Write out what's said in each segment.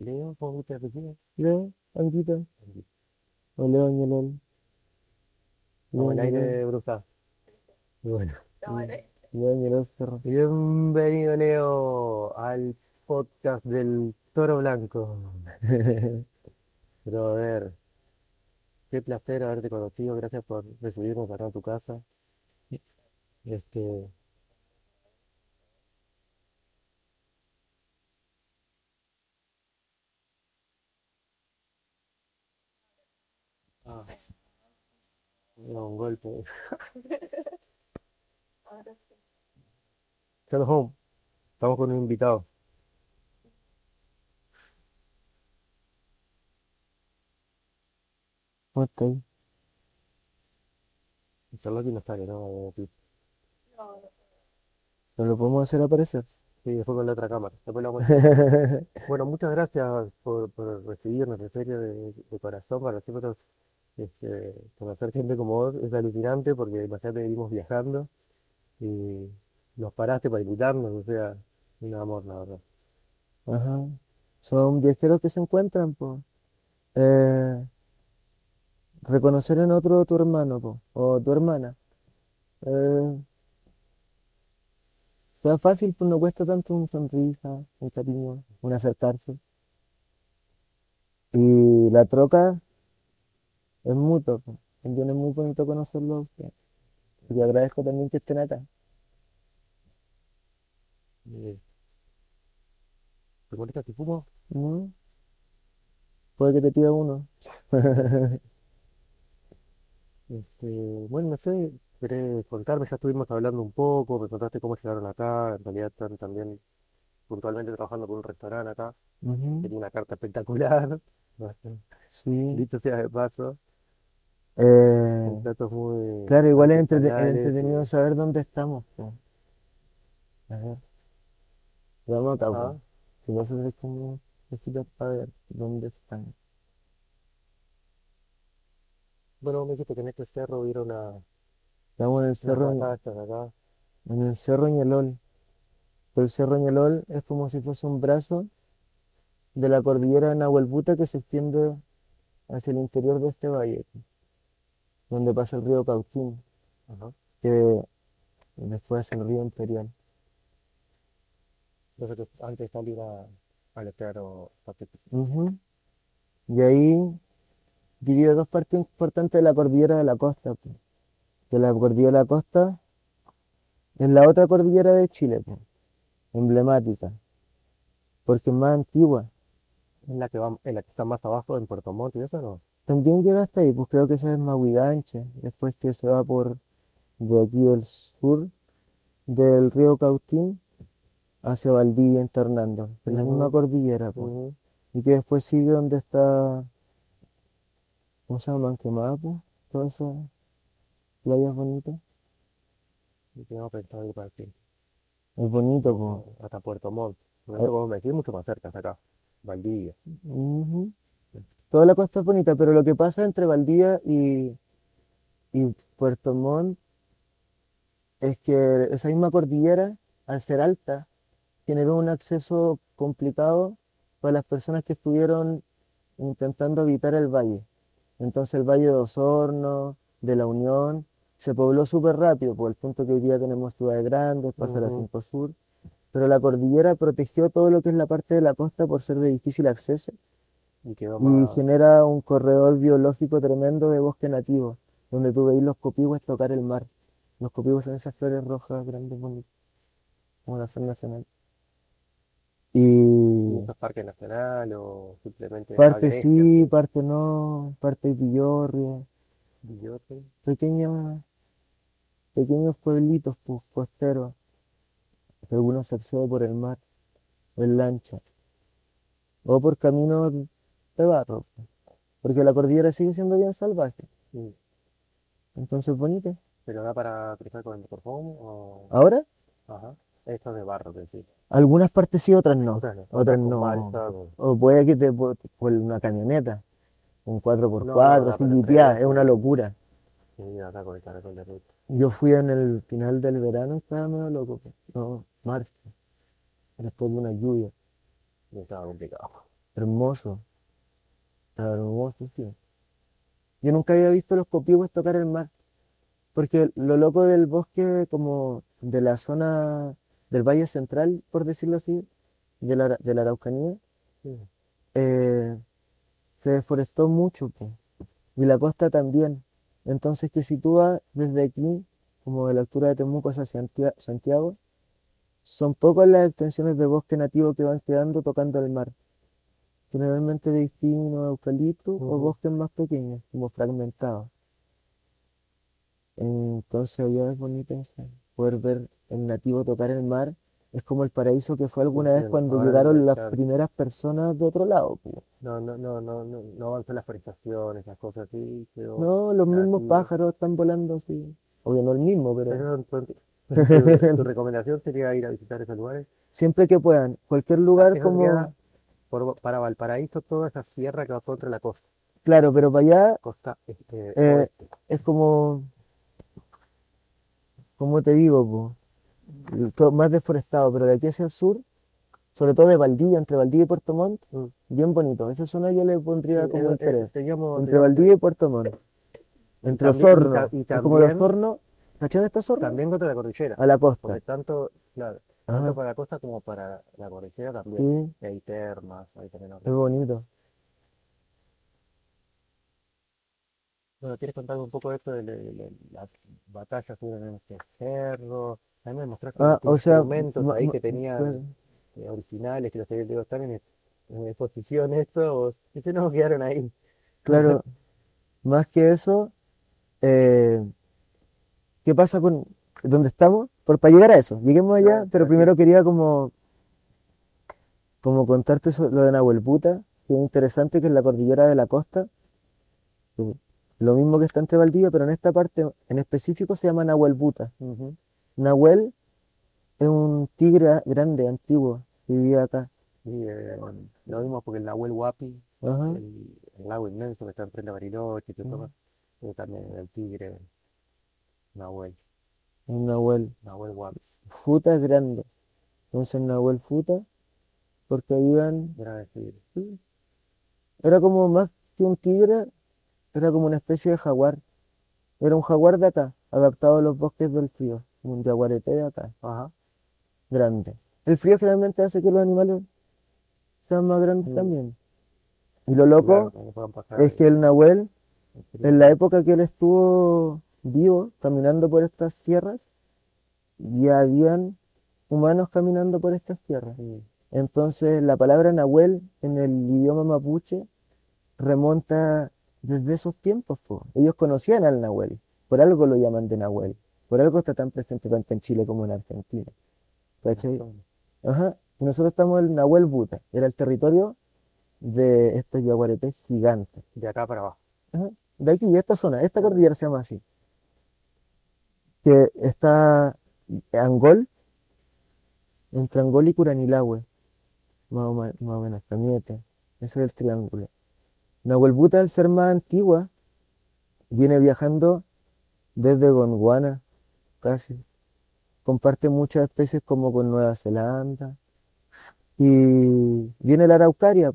Leo, ¿cómo gusta apellido? Leo, Anguita, o Leo Como Leo el aire bruja. Y bueno, Leo Cerro. bienvenido Leo al podcast del Toro Blanco. Pero a ver, qué placer haberte conocido, gracias por recibirnos acá en tu casa. Este, ah, era un golpe. Shalom home. Estamos con un invitado. ¿Cómo estás? Charlotte no está, que no, ¿No lo podemos hacer aparecer? Sí, después con la otra cámara. Después a. Bueno, muchas gracias por, por recibirnos, en serio, de, de corazón. Para nosotros, este, conocer gente como vos es alucinante porque imagínate, vivimos viajando y nos paraste para invitarnos, o sea, un amor, la verdad. Ajá. Son viajeros que se encuentran, pues. Eh, reconocer en otro tu hermano, po, o tu hermana. Eh, sea fácil, pues no cuesta tanto una sonrisa, un cariño, un acercarse. Y la troca es mutuo. También es muy bonito conocerlo a. Y agradezco también que estén acá. Eh, ¿te molesta si fumo? ¿no? Puede que te pida uno. Este, bueno, no sé, querés contarme, ya estuvimos hablando un poco, me contaste cómo llegaron acá, en realidad están también puntualmente trabajando por un restaurante acá, tenía una carta espectacular, Sí. dicho sea de paso, Eh, muy claro, igual es, entretenido y- saber dónde estamos. po. A ver. Vamos acá, Ah. Si nosotros es como necesitas para ver dónde están. Bueno, me dijiste que en este cerro hubiera una, Estamos en el cerro, montañas acá, en el cerro Ñelol. Pero el cerro Ñelol es como si fuese un brazo de la cordillera de Nahuelbuta que se extiende hacia el interior de este valle, donde pasa el río Cauquín, Ajá. que después es el río Imperial. Entonces, antes de salir a, al Estero Pacífico. Y ahí divide dos partes importantes de la cordillera de la costa. Que la cordillera de la costa es la otra cordillera de Chile, po, emblemática, porque es más antigua. Es la que va, es la que está más abajo en Puerto Montt y eso, ¿no? También llega hasta ahí, pues creo que esa es Mahuiganche, después que se va por de aquí del sur del río Cautín hacia Valdivia, Enta Hernando, es la misma cordillera, pues. Y que después sigue donde está, ¿cómo se llama? Manquemapo, todas esas playas bonitas. Y tengo pensado ir para fin, Es bonito, pues. hasta Puerto Montt. Como me mucho más cerca, hasta acá, Valdivia. Toda la costa es bonita, pero lo que pasa entre Valdivia y, y Puerto Montt es que esa misma cordillera, al ser alta, generó un acceso complicado para las personas que estuvieron intentando habitar el valle. Entonces el valle de Osorno, de La Unión, se pobló súper rápido, por el punto que hoy día tenemos ciudades grandes, pasa la Ujú. Cinco Sur, pero la cordillera protegió todo lo que es la parte de la costa por ser de difícil acceso Y genera un corredor biológico tremendo de bosque nativo, donde tú veis los copihue tocar el mar. Los copihue son esas flores rojas grandes, bonitas, como la flor nacional. ¿Y Y esto es parque nacional o simplemente parte sí, parte no, parte hay pillorria, Villote. pequeños, pequeños pueblitos pues, costeros, algunos se accede por el mar, o en lancha, o por caminos de barro, pues, porque la cordillera sigue siendo bien salvaje, Sí. entonces bonito. ¿Pero da para cruzar con el motorhome o...? Ahora, Ajá. Esto es de barro, sí. algunas partes sí, otras no. Otras no. Otras no. O puede que te por, una camioneta, un No, 4x4, no, así jipeada, entre- es una locura. Sí, acá con el caracol de ruta. Yo fui en el final del verano, estaba medio loco, pues. no, marzo, después de una lluvia. Y estaba complicado. hermoso, sí. Yo nunca había visto los copihue tocar el mar, porque lo loco del bosque, como de la zona del Valle Central, por decirlo así, de la, de la Araucanía, Sí. eh, se deforestó mucho, y la costa también. Entonces, que si tú vas desde aquí, como de la altura de Temuco hacia Santia- Santiago, son pocas las extensiones de bosque nativo que van quedando tocando el mar. Generalmente de pino, eucalipto o Ujú. bosques más pequeños, como fragmentados. Entonces allá es bonito poder ver el nativo tocar el mar. Es como el paraíso que fue alguna vez cuando llegaron las primeras personas de otro lado. No, no, no, no, no, no avanzó la forestación, esas cosas así, No, los mismos pájaros están volando así. Obvio, no el mismo, pero tu, recomendación sería ir a visitar esos lugares. siempre que puedan, cualquier lugar como, por, para Valparaíso, toda esa sierra que va contra la costa, claro, pero para allá costa este, Eh, es como, como te digo, po, todo más deforestado, pero de aquí hacia el sur, sobre todo de Valdivia, entre Valdivia y Puerto Montt, Mm. bien bonito. Esa zona yo le pondría Sí, como eh, eh, interés. teníamos- Entre Valdivia y Puerto Montt. Entre también- y Osorno. ta- y Es como de también- Osorno, ¿cachai de esta Osorno? también contra la cordillera, A la costa. porque tanto, claro, tanto Ajá, para la costa como para la cordillera también. Y hay termas, hay también es bonito. Bueno, ¿quieres contarme un poco de esto de, de- de las batallas que hubo en este cerro? Mí me mostraste Ah, unos o sea, instrumentos ma- ahí ma- que tenían eh, originales, que los tenían, digo, están en, ex- en exposición esto, o si no quedaron ahí. Claro, más que eso, eh, ¿qué pasa con dónde estamos? Por, para llegar a eso, lleguemos allá, pero primero quería como, como contarte so- lo de Nahuelbuta, que es interesante, que es la cordillera de la costa, que lo mismo que está entre Valdivia, pero en esta parte en específico se llama Nahuelbuta. Ujú. Nahuel es un tigre grande, antiguo, que vivía acá. Y eh, lo mismo porque el Nahuel Huapi, Ajá. el, el lago inmenso que está enfrente a Bariloche y todo Mm. más, y también el tigre Nahuel, Un Nahuel. Nahuel Huapi, Futa es grande. Entonces Nahuel Futa, porque. Sí. Era como más que un tigre, era como una especie de jaguar. Era un jaguar de acá, adaptado a los bosques del frío, un jaguarete de acá, Ajá. grande. El frío generalmente hace que los animales sean más grandes Mm. también. Y lo loco Claro, es que el Nahuel, en la época que él estuvo vivo, caminando por estas tierras, ya habían humanos caminando por estas tierras. Entonces, la palabra Nahuel en el idioma mapuche remonta desde esos tiempos, po. Ellos conocían al Nahuel, por algo lo llaman de Nahuel, por algo está tan presente tanto en Chile como en Argentina. ¿Cachai? Ajá. Y nosotros estamos en el Nahuel Buta, era el territorio de estos yaguaretés gigantes. De acá para abajo. Ajá. De aquí, esta zona, esta cordillera se llama así. Que está Angol, entre Angol y Curanilahue, más o, me- más o menos, Cañete, ese es el triángulo. Nahuelbuta, al ser más antigua, viene viajando desde Gondwana, casi. Comparte muchas especies como con Nueva Zelanda. Y viene la araucaria,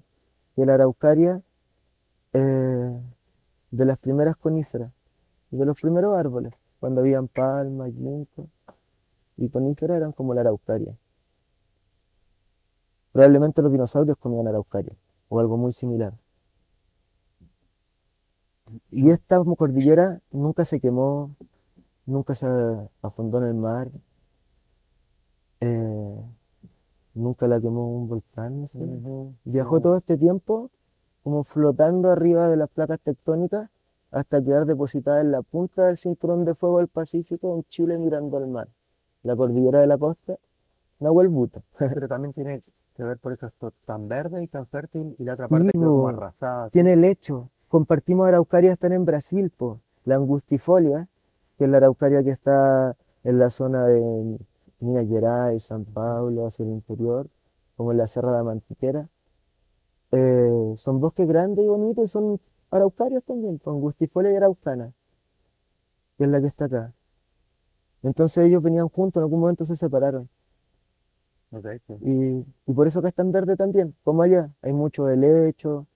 que la araucaria eh, de las primeras coníferas, de los primeros árboles, cuando habían palmas, ginkgo y coníferas eran como la araucaria. Probablemente los dinosaurios comían araucaria o algo muy similar. Y esta cordillera nunca se quemó, nunca se afundó en el mar, eh, nunca la quemó un volcán, no sé. Ujú. Viajó todo este tiempo como flotando arriba de las placas tectónicas hasta quedar depositada en la punta del cinturón de fuego del Pacífico en Chile mirando al mar. La cordillera de la costa, Nahuel Buta. Pero también tiene que ver por eso esto tan verde y tan fértil y la otra parte quedó como arrasada. Tiene lecho. Compartimos araucaria, están en Brasil, po. La angustifolia, que es la araucaria que está en la zona de Minas Gerais, San Paulo, hacia el interior, como en la Serra de la Mantiquera. Eh, son bosques grandes y bonitos, y son araucarias también, con angustifolia y araucana, que es la que está acá. Entonces ellos venían juntos, en algún momento se separaron. Sí. Y, y por eso acá es tan verde también, como allá. Hay mucho helecho,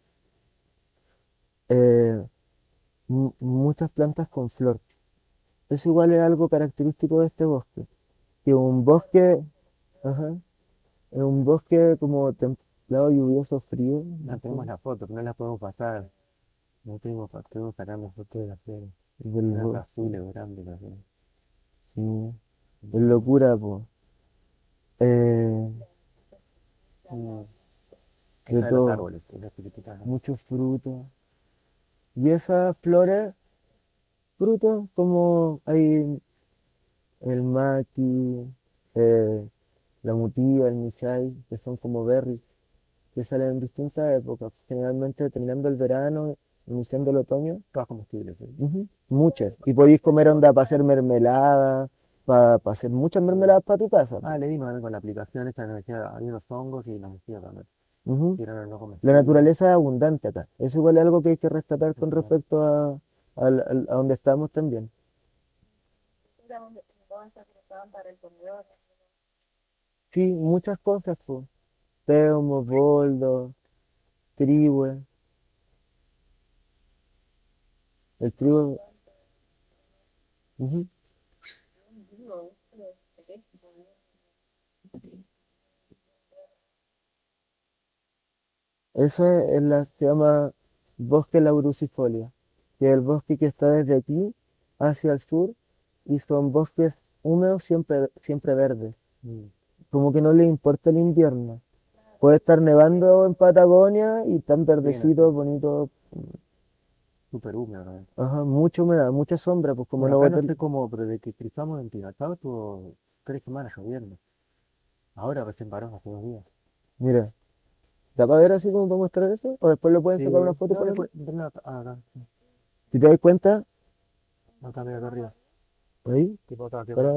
eh, mu- muchas plantas con flor. Eso igual es algo característico de este bosque. Que un bosque, ajá, es un bosque como templado, lluvioso, frío. No tenemos la foto, pero no la podemos pasar. No tenemos, pa- tenemos que sacar la foto de la flores. del Una bo- azul grande la sí, es locura, po. Eh, Mm. de Esa de los todo, árboles, las. ¿no? muchos frutos. Y esas flores, frutos como hay el maqui, eh, la mutía, el michay, que son como berries, que salen en distintas épocas, generalmente terminando el verano, iniciando el otoño, Todas comestibles, ujú, muchas. Y podéis comer onda para hacer mermelada, para hacer muchas mermeladas para tu casa. Ah, le dimos con la aplicación esta, nos decía, había unos hongos y nos decía también. No La naturaleza es abundante acá. Eso igual es algo que hay que rescatar con respecto a, al- al- a donde estamos también. Para. Sí, muchas cosas, pues. Peumo, boldo, trigüe. El Digo, pero, ¿qué? Eso es, la, se llama bosque lauricifolia, que es el bosque que está desde aquí hacia el sur y son bosques húmedos siempre, siempre verdes. Mm. Como que no le importa el invierno. Puede estar nevando en Patagonia y tan verdecitos, bonitos, Súper húmedo, ¿no? ajá, mucha humedad, mucha sombra, pues como no acá no sé cómo, pero de que cruzamos en Tinacao estuvo tres semanas lloviendo. Ahora recién paró hace dos días. Mira, ¿da para ver así como para mostrar eso? ¿O después le pueden Sí, sacar una foto no, ponerlo? después- no, acá, ah, acá, sí. Si te das cuenta, acá, mira, acá arriba. ahí, Tipo acá, tipo, para,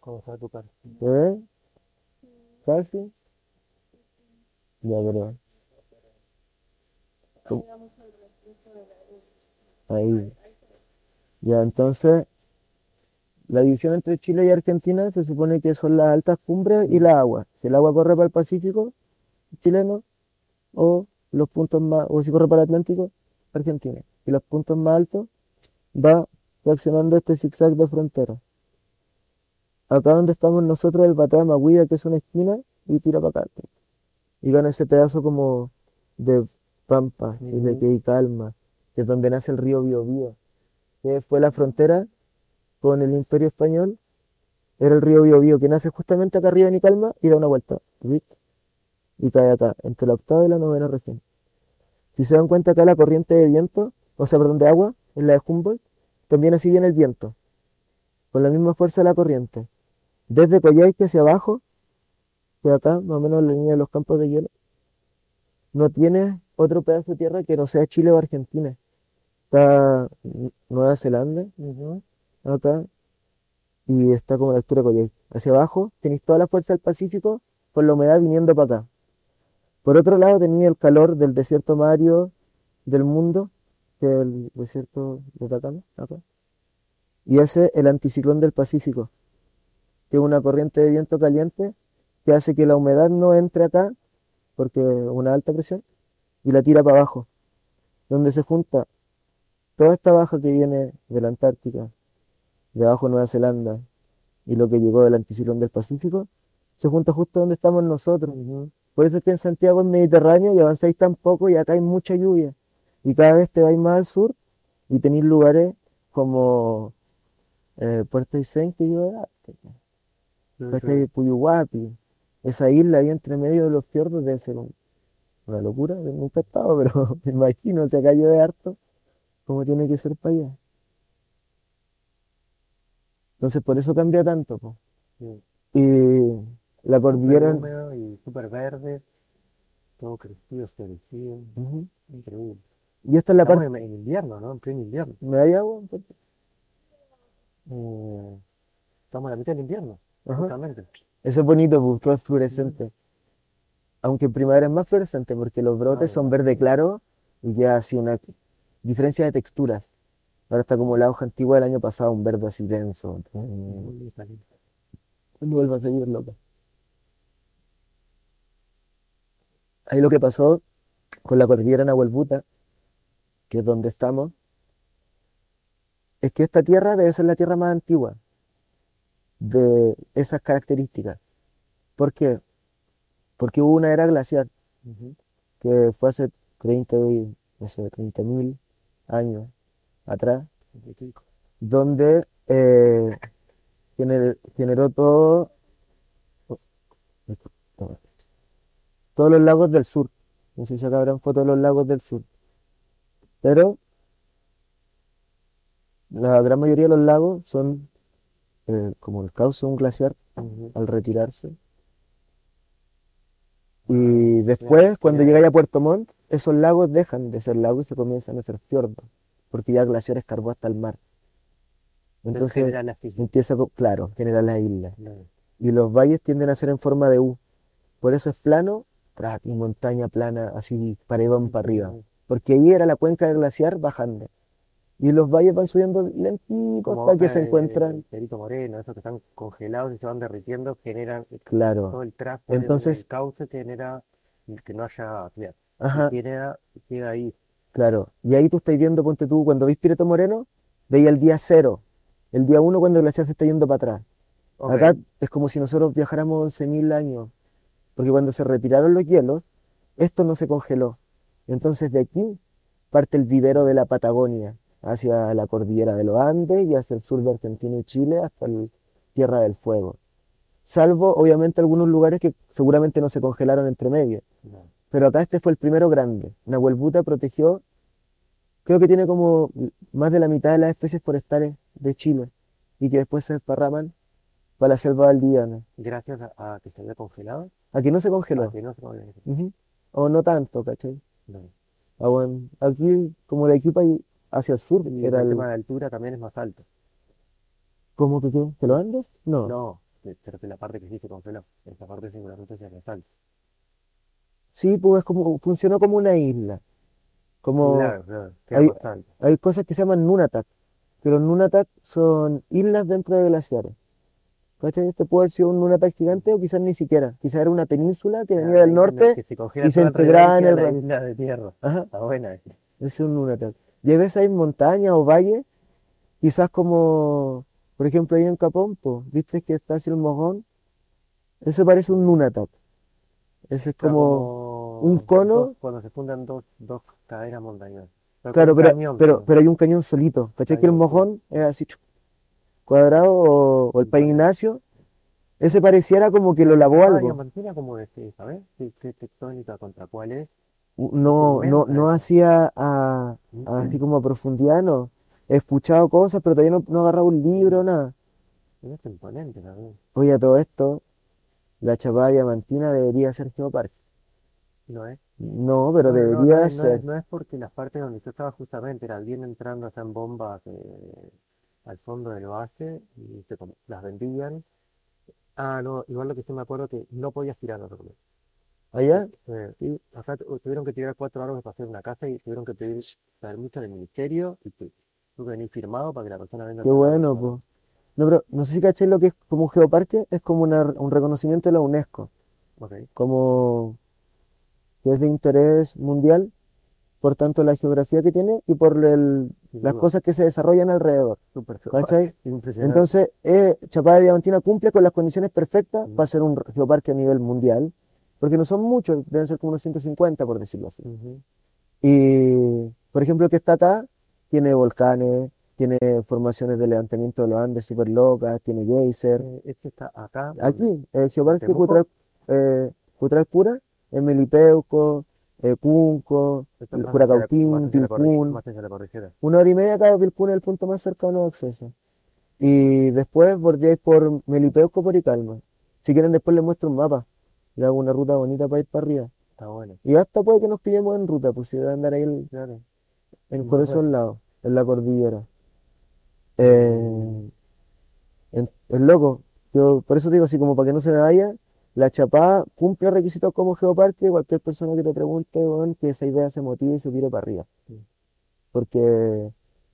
¿cómo está tu cara? ¿te ves? Casi. Ya, pero ¿Cómo? Ahí. Ya, entonces, la división entre Chile y Argentina se supone que son las altas cumbres y la agua. Si el agua corre para el Pacífico chileno, o los puntos más, o si corre para el Atlántico, Argentina. Y los puntos más altos va reaccionando este zigzag de frontera. Acá donde estamos nosotros, el Batea Maguía, que es una esquina, y tira para acá. Y gana ese pedazo como de pampa y de que hay calma, que es donde nace el río Biobío, que fue la frontera con el Imperio Español. Era el río Biobío, que nace justamente acá arriba en Icalma y da una vuelta. Y cae acá, entre la octava y la novena región. Si se dan cuenta acá la corriente de viento, o sea, perdón, de agua, en la de Humboldt, también así viene el viento, con la misma fuerza de la corriente. Desde Coyhaique hacia abajo, de acá, más o menos la línea de los campos de hielo, no tiene otro pedazo de tierra que no sea Chile o Argentina. Está Nueva Zelanda, acá, y está como la altura Coyhaique. Hacia abajo tenéis toda la fuerza del Pacífico con la humedad viniendo para acá. Por otro lado tenía el calor del desierto más árido del mundo, que es el desierto de Atacama, acá. Y ese es el anticiclón del Pacífico, que es una corriente de viento caliente que hace que la humedad no entre acá, porque es una alta presión, y la tira para abajo, donde se junta toda esta baja que viene de la Antártica, de abajo de Nueva Zelanda, y lo que llegó del anticiclón del Pacífico, se junta justo donde estamos nosotros. ¿no? Por eso es que en Santiago es Mediterráneo y avanzáis tan poco y acá hay mucha lluvia. Y cada vez te vais más al sur y tenéis lugares como eh, Puerto Aysén que Sí, ¿cachai? sí. Puyuhuapi. Esa isla ahí entre medio de los fiordos debe ser un- una locura. Yo nunca he estado, pero me imagino, si acá llueve harto, ¿cómo tiene que ser para allá? Entonces por eso cambia tanto, po. Sí. Y la cordillera... y súper verde, todo crecido, florecido, Ujú. increíble. Y esta es la Estamos parte... en, invierno, ¿no? En pleno invierno. ¿Me da agua? Eh, estamos en la mitad del invierno, Ajá. justamente. Eso es bonito, pues, todo es fluorescente. Aunque en primavera es más fluorescente porque los brotes Ah, son verde claro y ya así una diferencia de texturas. Ahora está como la hoja antigua del año pasado, un verde así denso. No vuelva a seguir loca. Ahí lo que pasó con la cordillera Nahuelbuta, que es donde estamos, es que esta tierra debe ser la tierra más antigua de esas características. ¿Por qué? Porque hubo una era glacial que fue hace 30, y- no sé, 30.000 años atrás, donde eh, gener- generó todo, todos los lagos del sur. No sé si acá habrán fotos de los lagos del sur. Pero la gran mayoría de los lagos son eh, como el cauce de un glaciar al retirarse. Y después, cuando llegáis a Puerto Montt, esos lagos dejan de ser lagos y se comienzan a ser fiordos, porque ya el glaciar escarbó hasta el mar. Entonces empieza, claro, genera las islas. Claro. Y los valles tienden a ser en forma de U. Por eso es plano, y montaña plana, así paredón para arriba. Porque ahí era la cuenca del glaciar bajando. Y los valles van subiendo lentitos hasta que se en encuentran. Perito Moreno, esos que están congelados y se van derritiendo, generan Claro. todo el del- Entonces- del cauce genera que no haya claro, Ajá. queda, queda ahí. Claro, y ahí tú estás viendo, ponte tú, cuando ves Pireto Moreno, veía el día cero, el día uno cuando el glaciar se está yendo para atrás. Acá es como si nosotros viajáramos 11.000 años, porque cuando se retiraron los hielos, esto no se congeló. Entonces de aquí parte el vivero de la Patagonia, hacia la cordillera de los Andes y hacia el sur de Argentina y Chile, hasta el Tierra del Fuego. Salvo, obviamente, algunos lugares que seguramente no se congelaron entre medio. No. Pero acá este fue el primero grande. Nahuel Buta protegió, creo que tiene como más de la mitad de las especies forestales de Chile y que después se desparraman para la selva valdiviana. Gracias a, a que se había congelado, Aquí no se a congeló. que no se congeló. O no tanto, ¿cachai? No. Ah, bueno, aquí, como para ahí, hacia el sur, Y era el el... tema de altura también es más alto. ¿Cómo que qué? ¿Que los Andes? No. No, de la parte que sí se congeló. Esa parte singularmente se resalta. Sí, pues es como, funcionó como una isla. Como Claro, claro, hay- cosas que se llaman nunatak, que los nunatak son islas dentro de glaciares. ¿Cachai? Este puede haber sido un nunatak gigante o quizás ni siquiera. Quizás era una península que venía Claro, del norte que se congela y se integraba en el la isla de tierra. Ajá, Está buena. ese es un nunatak. Y a veces hay montañas o valles, quizás como, por ejemplo, ahí en Capompo, ¿viste que está así el mojón? Eso parece un nunatak. Ese es como, un cono. dos- cuando se fundan dos, dos cadenas montañosas. Pero claro, pero, cañón, pero, pero- hay un cañón solito. ¿Cachai? Que el mojón es así, cuadrado, o, o el Padre Ignacio, ese pareciera como que lo lavó Ah, algo. Diamantina como este, ¿sabes? ¿Qué, tectónica contra cuál es? No, no, no hacía a, a así como a profundidad, no. He escuchado cosas, pero todavía no, no he agarrado un libro, nada. Es imponente, ¿sabes? Oye, a todo esto, la Chapada Diamantina debería ser geoparque. No es. No, pero No, debería no no ser. es- no es porque las partes donde yo estaba justamente era bien entrando en bombas eh, al fondo del valle y se com- las vendían. Ah, no, igual lo que sí me acuerdo que no podías tirar árboles. Allá, Eh, sí, acá tu- tuvieron que tirar cuatro árboles para hacer una casa y tuvieron que pedir permiso del ministerio y tu- tuvo que venir firmado para que la persona venga a qué bueno, pues. No, pero no sé si caché lo que es como un geoparque, es como una- un reconocimiento de la UNESCO. árboles. Ok. como que es de interés mundial, por tanto la geografía que tiene y por el- las cosas que se desarrollan alrededor. súper ¿cachai? Entonces, eh, Chapada Diamantina cumple con las condiciones perfectas Mm. para ser un geoparque a nivel mundial, porque no son muchos, deben ser como unos 150, por decirlo así. Ujú. Y, por ejemplo, el que está acá tiene volcanes, tiene formaciones de levantamiento de los Andes súper locas, tiene geyser. Eh, este está acá. Aquí, el Geoparque. Cutral, eh, Pura, Melipeuco, eh, Cunco, el Curacautín, cordillera. Una hora y media cada Vilcún es el punto más cercano de acceso. Y después bordeáis por Melipeuco, por Icalma. Si quieren, después les muestro un mapa. Le hago una ruta bonita para ir para arriba. Está bueno. Y hasta puede que nos pillemos en ruta, pues si debe andar ahí el- Claro. en, por esos lados, en la cordillera. Eh, en- es loco. Yo, por eso digo, así como para que no se me vaya, la Chapada cumple requisitos como geoparque. Cualquier persona que te pregunte, weón, que esa idea se motive y se tire para arriba. Porque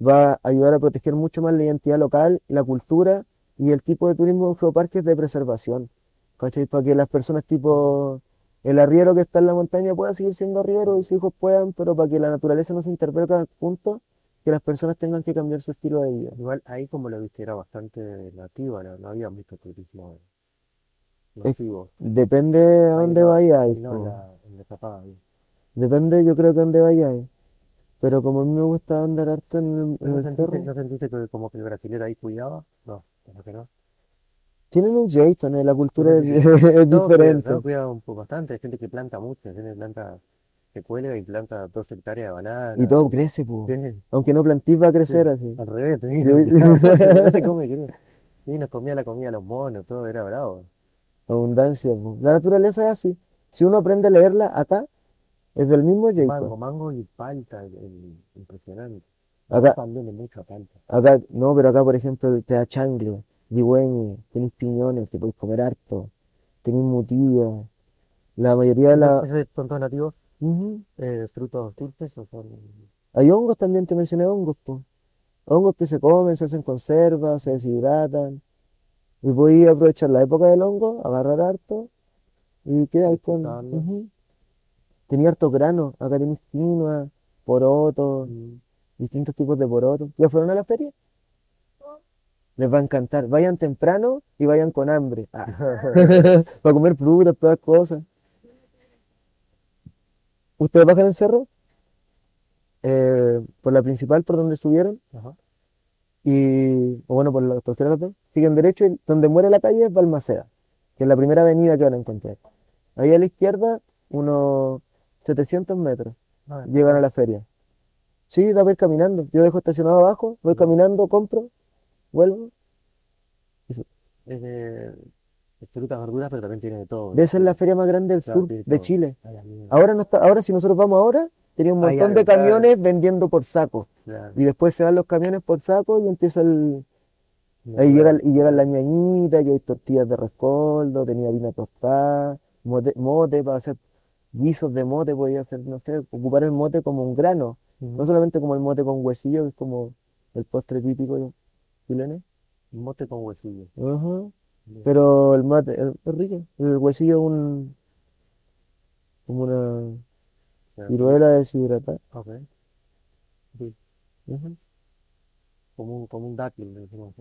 va a ayudar a proteger mucho más la identidad local, la cultura y el tipo de turismo en geoparques de preservación. ¿Cachai? Para que las personas tipo el arriero que está en la montaña pueda seguir siendo arriero y sus hijos puedan, pero para que la naturaleza no se interprete al punto que las personas tengan que cambiar su estilo de vida. Igual ahí como lo viste era bastante nativa, no, no había mucho turismo Es-. Depende a dónde no, vayáis, no, la. Depende, yo creo que a dónde vayáis. Pero como a mí me gusta andar harto en el, en ¿No el sentiste, no sentiste que como que el brasilero ahí cuidaba? No, como que no. tienen un Jason, eh, la cultura es, es No, diferente. no, cuida un poco bastante, hay gente que planta mucho, hay gente que planta, que cuelga y planta dos hectáreas de banana. Y todo crece, po. Sí, Aunque no plantís va a crecer así. al revés, te digo. No se come, creo. Sí, nos comía la comida de los monos, todo era bravo. Abundancia, po. La naturaleza es así. Si uno aprende a leerla acá, es del mismo Mango, Jason. mango y palta, el- impresionante. Acá, También de mucha palta. acá, no, pero acá, por ejemplo, te da changle, digüeño, tenéis piñones, te podéis comer harto, tenéis mutilla. La mayoría de la... ¿Esos son todos nativos? Ujú. eh, frutos dulces o son Hay hongos también, te mencioné hongos, po. Hongos que se comen, se hacen conservas, se deshidratan. Y voy a aprovechar la época del hongo, agarrar harto y quedar con... Disfrutarlo. Ujú. Tenía harto grano, acá tenéis quinoa, porotos, distintos tipos de porotos. ¿Ya fueron a la feria? Les va a encantar. Vayan temprano y vayan con hambre. Ah. Para comer frutas, todas cosas. ¿Ustedes bajan el cerro? Eh, por la principal, por donde subieron. Ajá. Y, o bueno, por la cualquiera de las dos. Siguen derecho y donde muere la calle es Balmaceda, que es la primera avenida que van a encontrar. Ahí a la izquierda, unos 700 metros, Ah, llegan a la feria. Sí, da para ir caminando. Yo dejo estacionado abajo, voy caminando, compro, vuelvo. Es de, de frutas, verduras, pero también tiene de todo. Esa es la feria más grande del Claro, sur de. Chile. Ay. Ahora no está, ahora si nosotros vamos ahora, tenía un montón de claro. camiones vendiendo por saco. Claro. Y después se van los camiones por saco y empieza el, Ahí claro. llega, y llegan las ñañitas, y hay tortillas de rescoldo, tenía harina tostada, mote, mote para hacer guisos de mote, podía hacer, no sé, ocupar el mote como un grano, no Ujú. solamente como el mote con huesillo, que es como el postre típico chileno. Mote con huesillo. Ajá. Pero el mate es es rico, el huesillo es un, como una ciruela deshidratada. Ok. Sí, Ujú. Como un, como un dátil, le decimos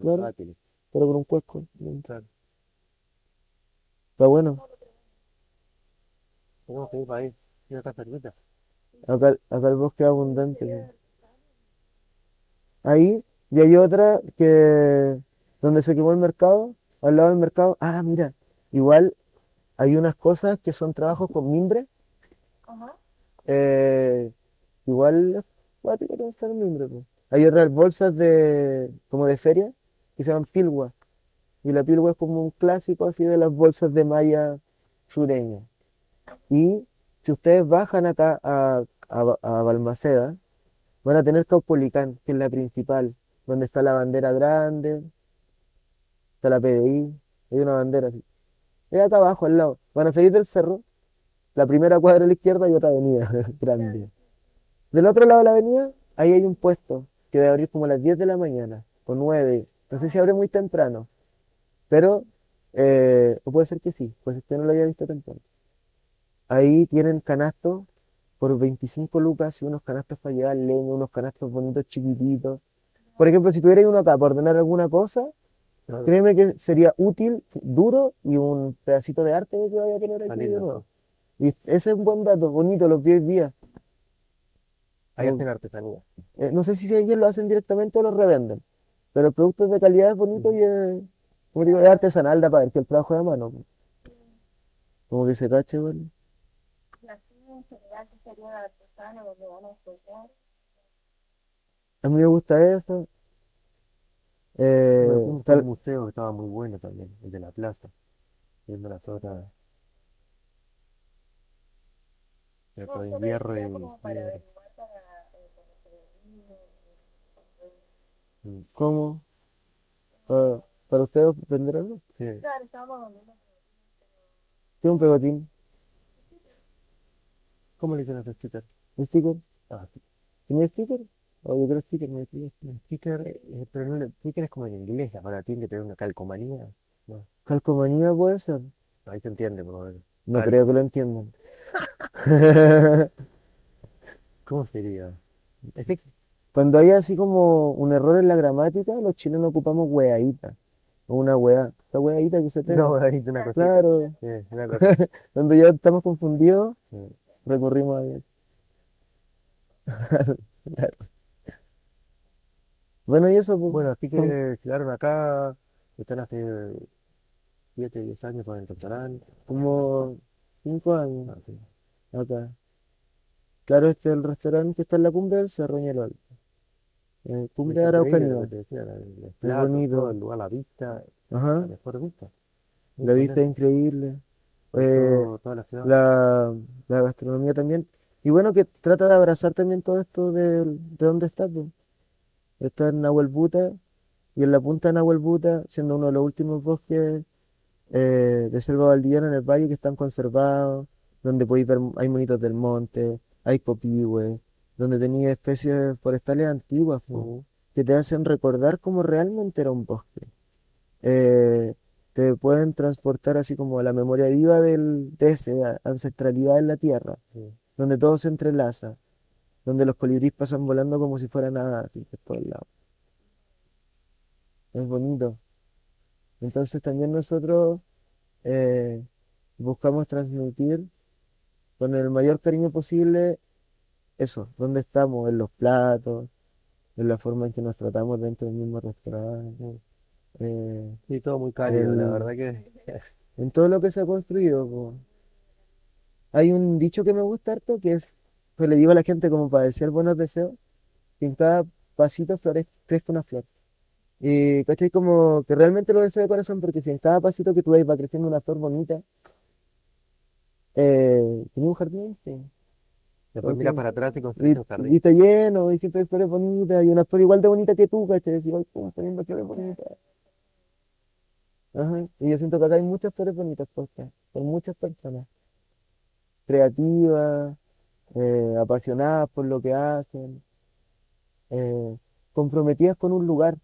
Claro. dátiles. Pero con un cuesco. Claro. Está bueno. Tenemos que ir para ahí. Mira, está cerquita. Acá, acá el bosque es abundante. Ahí, y hay otra que donde se quemó el mercado, al lado del mercado. Ah, mira, igual hay unas cosas que son trabajos con mimbre. Ajá. eh, igual en mimbre, po. Hay otras bolsas de como de feria que se llaman pilgua. Y la pilgua es como un clásico así de las bolsas de malla sureña. Y si ustedes bajan acá a, a, a Balmaceda, van a tener Caupolicán, que es la principal, donde está la bandera grande, está la PDI, hay una bandera así. Es acá abajo, al lado. Van a salir del cerro, la primera cuadra a la izquierda y otra avenida grande. Del otro lado de la avenida, ahí hay un puesto que debe abrir como a las 10 de la mañana, o 9. No sé si abre muy temprano, pero, eh, o puede ser que sí, pues usted no lo haya visto temprano. Ahí tienen canastos por 25 lucas y unos canastos para llevar leña, unos canastos bonitos chiquititos. Por ejemplo, si tuvierais uno acá para ordenar alguna cosa, Claro. créeme que sería útil, duro y un pedacito de arte que vaya a tener aquí de nuevo. Y ese es un buen dato, bonito, los vi hoy día. Ahí hacen artesanía. Eh, no sé si ellos lo hacen directamente o lo revenden, pero el producto es de calidad es bonito y es, como digo, es artesanal, da para ver que el trabajo de mano. Como que se cache, bueno. A mí me gusta eso. Eh, Bueno, fuimos a tal- un museo que estaba muy bueno también, el de la plaza, viendo las obras de me hierro y refería como para piedra. averiguar para eh, conocer el vino, Mm, ¿cómo? ¿Para, para ustedes vender algo? Sí, Claro, estábamos vendiendo ¿Qué un pegotín? ¿Cómo le dicen a ese sticker? ¿Un sticker? Ah, sí. ¿Tenía sticker? O yo creo sticker, me decía. El sticker, eh, pero no, el sticker es como en inglés, ahora tiene que tener una calcomanía. No, Calcomanía puede ser. ahí se entiende, por lo menos. No Claro. creo que lo entiendan. ¿Cómo sería? Es Cuando hay así como un error en la gramática, los chilenos ocupamos weadita. O una wea. Esta weadita que se te. no, ahí una cosita. Claro. Sí, una cosa. Cuando ya estamos confundidos, Sí. recurrimos a eso. Claro. Bueno, y eso, pues, Bueno, así que llegaron acá, están hace 7, 10 años con el restaurante. como cinco años Ah, sí. acá. Claro, este es el restaurante que está en la cumbre del Cerro Ñelol. Eh, cumbre Araucanía. platos, bonito. el lugar, la vista, Ajá. la mejor vista. La vista es increíble. Eh, toda la ciudad. la, la gastronomía también. Y bueno, que trata de abrazar también todo esto de, de dónde está. pues. Está en Nahuelbuta y en la punta de Nahuelbuta, siendo uno de los últimos bosques eh, de selva valdiviana en el valle que están conservados, donde podéis ver, hay monitos del monte, hay copihue, donde tenéis especies forestales antiguas que te hacen recordar cómo realmente era un bosque. Eh, te pueden transportar así como a la memoria viva del, de esa ancestralidad en la tierra, donde todo se entrelaza, donde los colibríes pasan volando como si fuera nada, por todos lados. Es bonito. Entonces también nosotros eh, buscamos transmitir con el mayor cariño posible eso, dónde estamos, en los platos, en la forma en que nos tratamos dentro del mismo restaurante, eh, Sí, todo muy cálido, la verdad que en todo lo que se ha construido. po. Hay un dicho que me gusta harto que es, que le digo a la gente como para desear buenos deseos, que en cada pasito florez- crezca una flor. Y ¿cachai? Como que realmente lo deseo de corazón, porque si en cada pasito que tú ves va creciendo una flor bonita, eh, tiene un jardín, sí. Después miras para atrás y construís jardín. está lleno, y siempre hay flores bonitas, y una flor igual de bonita que tú, ¿cachai? Es igual, pum, viendo flores bonitas. Ajá. Y yo siento que acá hay muchas flores bonitas puestas, por muchas personas, creativas, eh, apasionadas por lo que hacen, eh, comprometidas con un lugar.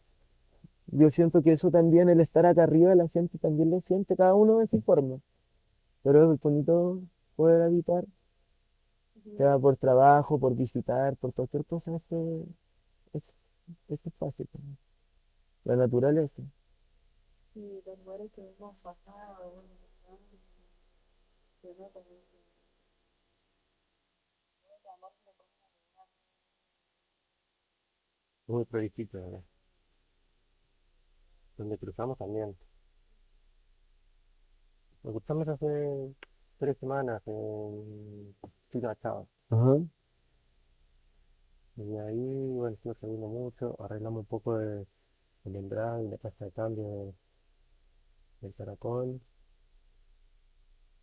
Yo siento que eso también, el estar acá arriba, la gente también lo siente, cada uno de su forma. Pero es bonito poder habitar sea por trabajo, por visitar, por cualquier cosa, ese, ese espacio. pues. La naturaleza. Sí, los lugares que hemos pasado, bueno, ¿no? Gatos. Muy prolijito, ¿verdad? Donde cruzamos también. Nos cruzamos hace tres semanas en Chile, Ajá. Y ahí, bueno, estuvimos saliendo mucho, arreglamos un poco de, el embrague la pasta de cambio de- del caracol.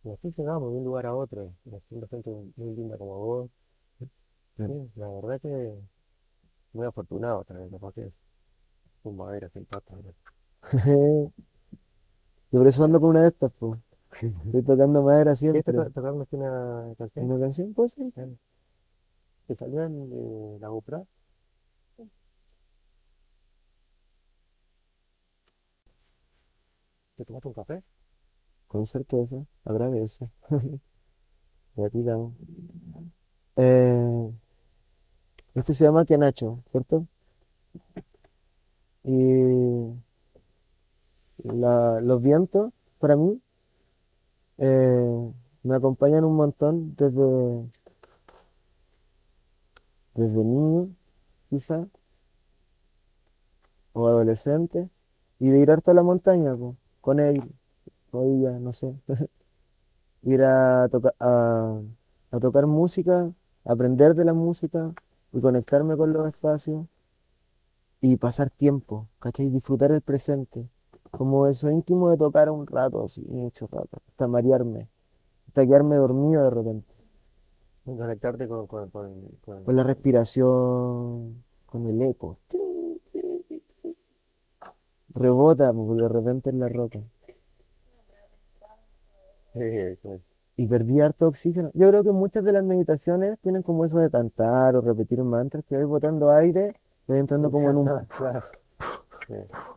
Y así llegamos de un lugar a otro, haciendo gente muy linda como vos. Sí. La verdad que muy afortunado también, capaz que es un madera sin pata. ¿no? Yo por eso ando con una de estas, pues. Estoy tocando madera ¿Quieres siempre. tocarnos una canción? ¿Una canción? Pues sí. ¿Te salían de la GoPro? ¿Te tomaste un café? Con certeza. Agradece. Tiramos. Eh, este se llama Nacho, ¿cierto? Y la- los vientos, para mí, eh, me acompañan un montón desde, desde niño, quizá, o adolescente, y de ir harto a la montaña, con él, o ella, no sé. Ir a, toca- a, a tocar música, aprender de la música y conectarme con los espacios y pasar tiempo, ¿cachai? Disfrutar el presente, como eso íntimo de tocar un rato, así, mucho rato, hasta marearme, hasta quedarme dormido de repente, Conectarte con, con, con, con- con la respiración, con el eco. Rebota pues, de repente en la roca. Sí. Y perdí harto oxígeno. Yo creo que muchas de las meditaciones tienen como eso de cantar o repetir mantras, que vais botando aire, vais entrando como en un...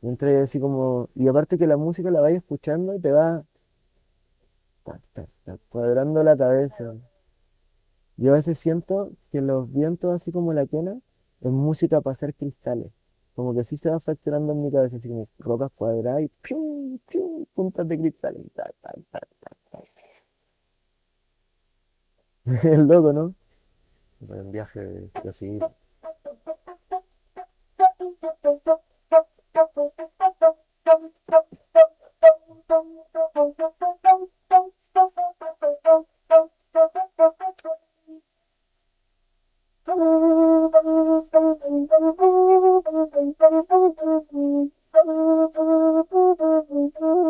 Sí. Entra así como... Y aparte que la música la vais escuchando y te va cuadrando la cabeza. Yo a veces siento que los vientos, así como la quena, es música para hacer cristales. Como que así se va fracturando en mi cabeza, así como rocas cuadradas y ¡pium! ¡pium! puntas de cristales. tac. Es loco, ¿no? En viaje así. Muy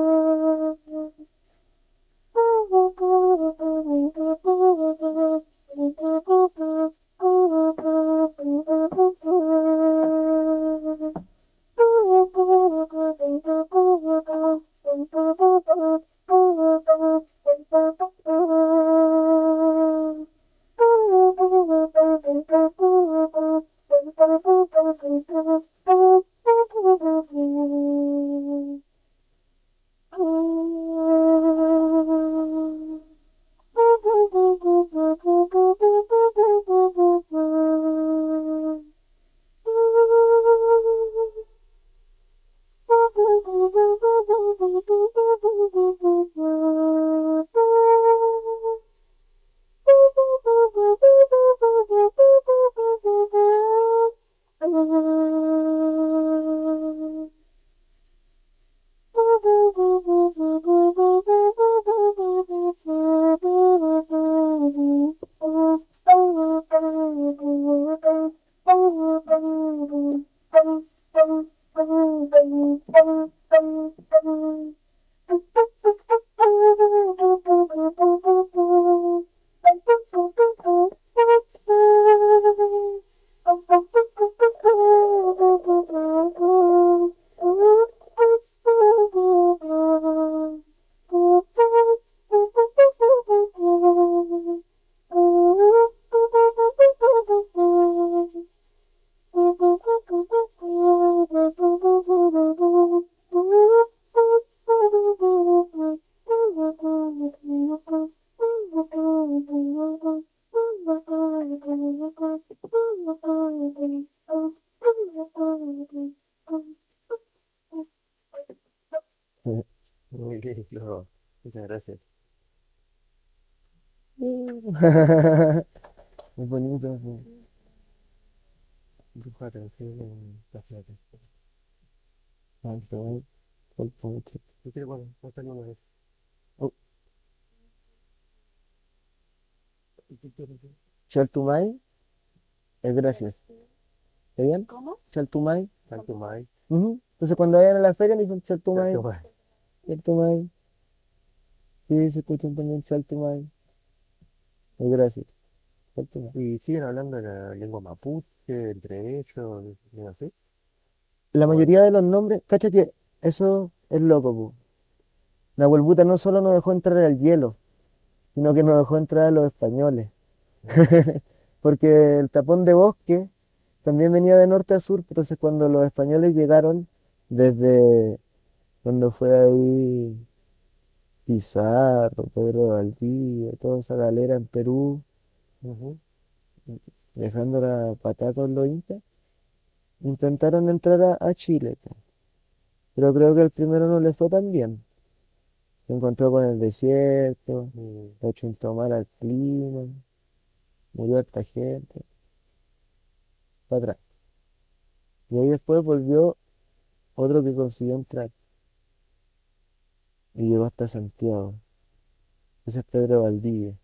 Muy bonito. sí. Dibuja atención en la plata. Ay, qué bueno. Qué bonito. ¿Tú quieres, bueno, otra una vez? Oh. Chaltumay es gracias. ¿Está bien? ¿Cómo? Chaltumay. Ujú. Entonces cuando vayan a la feria le dicen Chaltumay. Chaltumay. Sí, se escuchan también Chaltumay. Es gracias. Chaltumay. Y siguen hablando en la lengua mapuche, entre ellos, ¿no así? La mayoría de los nombres, cacha que eso es loco, pu. Nahuel Buta no solo nos dejó entrar al hielo, sino que nos dejó entrar a los españoles. Porque el tapón de bosque también venía de norte a sur, entonces cuando los españoles llegaron desde cuando fue ahí Pizarro, Pedro de Valdivia, toda esa galera en Perú, Ujú. dejando la patada con los incas, intentaron entrar a, a Chile, pero creo que el primero no les fue tan bien. Se encontró con el desierto, Mm, le echó mal al clima, murió harta gente, para atrás. Y ahí después volvió otro que consiguió entrar y llegó hasta Santiago. Ese es Pedro de Valdivia.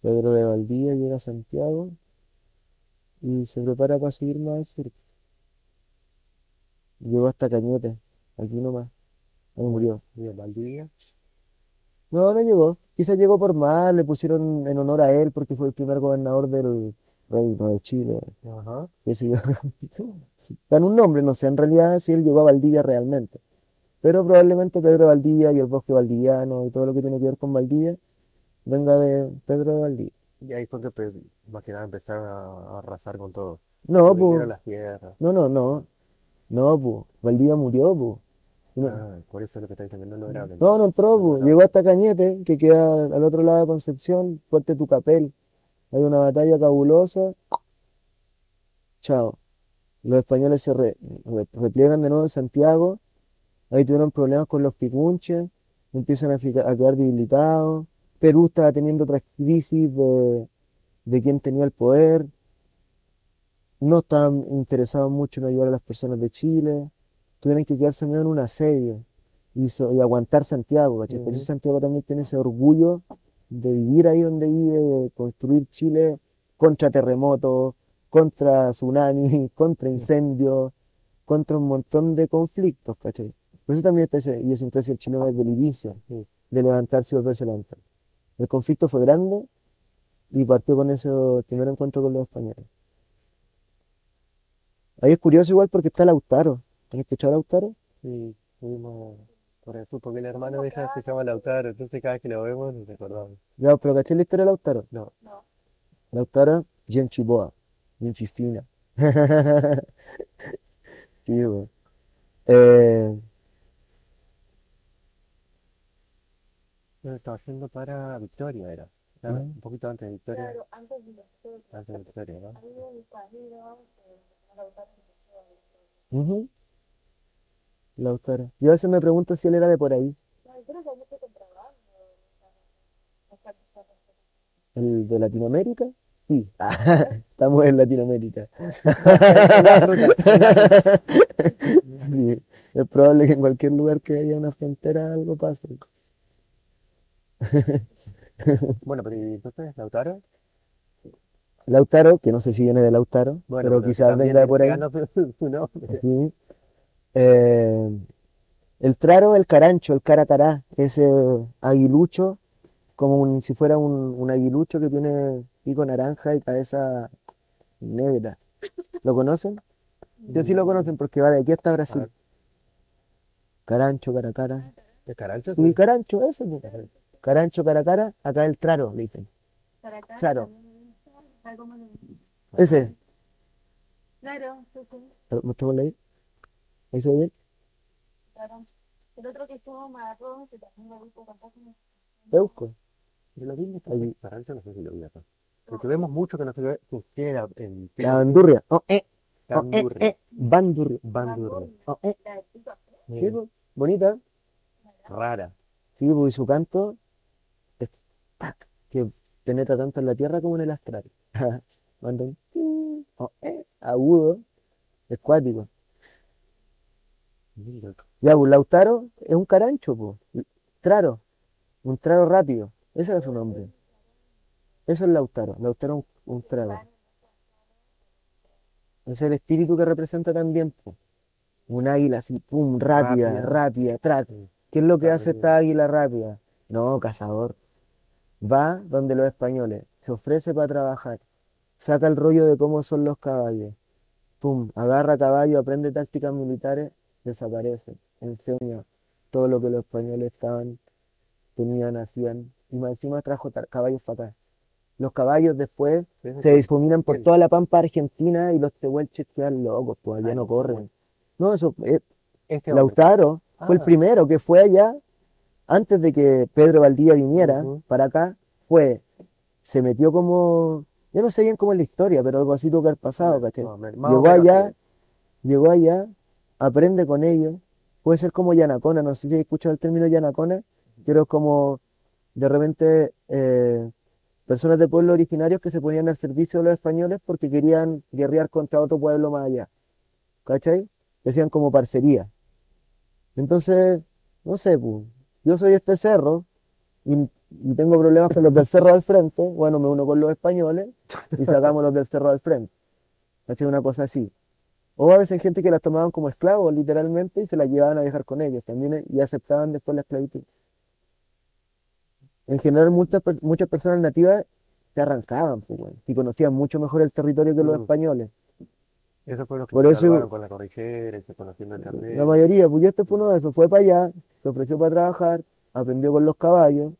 Pedro de Valdivia llega a Santiago y se prepara para seguir más al sur. Llegó hasta Cañete, aquí nomás. Ahí murió. en Valdivia. No, no llegó. Quizás llegó por mal, le pusieron en honor a él porque fue el primer gobernador del Reino de Chile. Ajá. qué sé yo. Dan un nombre, no sé en realidad si él llegó a Valdivia realmente. Pero probablemente Pedro Valdivia y el bosque valdiviano y todo lo que tiene que ver con Valdivia venga de Pedro Valdivia. Y ahí fue que pe- más que nada empezaron a, a arrasar con todo. No, pues. las tierras. No, no, no. No, pues. Valdivia murió, pues. No- Ah, por eso es lo que está diciendo, no, no era No, no entró, pues. Llegó hasta Cañete, que queda al otro lado de Concepción, Fuerte Tucapel. Hay una batalla cabulosa. Chao. Los españoles se re- re- repliegan de nuevo en Santiago. Ahí tuvieron problemas con los picunches, empiezan a, quedar debilitados. Perú estaba teniendo otras crisis de, de quién tenía el poder. No estaban interesados mucho en ayudar a las personas de Chile. Tuvieron que quedarse medio en un asedio y, so- y aguantar Santiago, ¿cachai? Por eso. Santiago también tiene ese orgullo de vivir ahí donde vive, de construir Chile contra terremotos, contra tsunamis, contra incendios, contra un montón de conflictos, ¿cachai? Por eso también está ese, y el chileno desde el inicio, Sí. de levantarse y volverse a levantar. El conflicto fue grande y partió con ese primer encuentro con los españoles. Ahí es curioso igual porque está Lautaro. ¿Han escuchado a Lautaro? Sí, fuimos por el sur, porque el hermano de ella se llama Lautaro, entonces cada vez que lo vemos nos recordamos. Ya, pero ¿caché la historia de Lautaro? No, No. Lautaro, bien chiboa, bien chifina. Sí. Eh, no, estaba yendo para Victoria, era. Era Ah. Un poquito antes de Victoria, Claro, antes de nosotros, antes de Victoria, ¿no? a mí me camino, eh, Lautaro. Yo a veces me pregunto si él era de por ahí, No, yo creo que mucho contrabando. el de Latinoamérica. Sí, estamos en Latinoamérica. Sí, es probable que en cualquier lugar que haya una frontera algo pase. Bueno, pero ¿y entonces Lautaro? Lautaro, que no sé si viene de Lautaro, Bueno, pero quizás venga de por ahí. ganó su, su nombre. Sí. Eh, el traro, el carancho, el caracará, ese aguilucho, como un- si fuera un, un aguilucho que tiene pico naranja y cabeza negra. ¿Lo conocen? Yo sí lo conocen porque va de aquí hasta Brasil. ver. Carancho, caracara. ¿Es carancho? Sí, carancho, ese. Carancho, caracara, acá el traro, le dicen. Para acá Claro. está Ese, Claro, mostrémoslo ahí. ¿Ahí se ve bien? claro. El otro que estuvo marrón, que también lo vi por acá, como- Euco. Yo lo vi en esta Ahí. carancho, no sé si lo vi acá. Porque vemos mucho que no se ve, tiene la, el La bandurria. Oh, eh, oh, eh, eh, bandurria. bandurria. Oh, eh. Po, bonita. Rara. Sí, pues, y su canto ¡pac! que penetra tanto en la tierra como en el astral. Manda un oh, eh, agudo, es cuático. Mira, Ya, pues Lautaro es un carancho, pues. Traro, un traro rápido. Ese era su nombre. Eso es Lautaro. Lautaro es un, un traro. Es el espíritu que representa también, pues. Un águila así, pum, rápida, Rápida. rápida. ¿Qué es lo que Rápida. hace esta águila rápida? No, cazador. Va donde los españoles, se ofrece para trabajar, saca el rollo de cómo son los caballos, pum, agarra caballo, aprende tácticas militares, desaparece, enseña todo lo que los españoles estaban, tenían, hacían, y más encima trajo caballos para. Los caballos después se es difuminan por toda la pampa argentina y los tehuelches quedan locos, pues allá Ah, no corren. No, eso, eh, este. Lautaro fue el Ah. primero que fue allá, antes de que Pedro Valdivia viniera para acá, fue, se metió como, yo no sé bien cómo es la historia, pero algo así tuvo que haber pasado, ¿cachai? No, Llegó allá, llegó allá, aprende con ellos, puede ser como Yanacona, no sé si has escuchado el término Yanacona, pero es como de repente eh, personas de pueblos originarios que se ponían al servicio de los españoles porque querían guerrear contra otro pueblo más allá, ¿cachai? Decían como parcería. Entonces, no sé, pues, yo soy este cerro y, y tengo problemas con los del cerro al frente, bueno, me uno con los españoles y sacamos los del cerro al frente. ¿Cachai? Una cosa así. O a veces hay gente que las tomaban como esclavos, literalmente, y se las llevaban a viajar con ellos también eh, y aceptaban después la esclavitud. En general, muchas, muchas personas nativas se arrancaban, pues, y conocían mucho mejor el territorio que los Mm. españoles. Esos fueron los que Por eso- con la y se conociendo el La mayoría, pues este fue uno de esos, fue para allá, se ofreció para trabajar, aprendió con los caballos,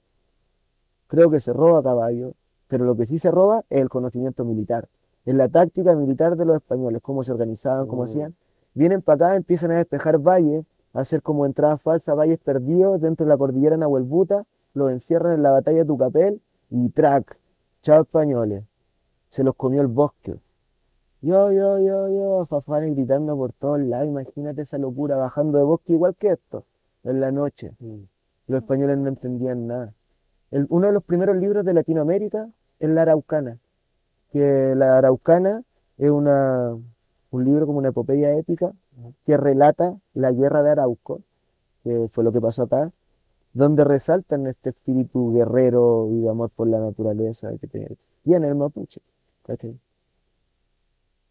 creo que se roba caballo, pero lo que sí se roba es el conocimiento militar, es la táctica militar de los españoles, cómo se organizaban, cómo Mm. hacían. Vienen para acá, empiezan a despejar valles, hacer como entradas falsas, valles perdidos dentro de la cordillera Nahuelbuta, los encierran en la batalla de Tucapel y track, chao españoles. Se los comió el bosque. Yo, yo, yo, yo, fafanes gritando por todos lados, imagínate esa locura, bajando de bosque igual que esto, en la noche. Mm. Los españoles no entendían nada. El- uno de los primeros libros de Latinoamérica es La Araucana, que La Araucana es una, un libro como una epopeya épica que relata la guerra de Arauco, que fue lo que pasó acá, donde resaltan este espíritu guerrero y de amor por la naturaleza que tiene el mapuche. ¿cachai?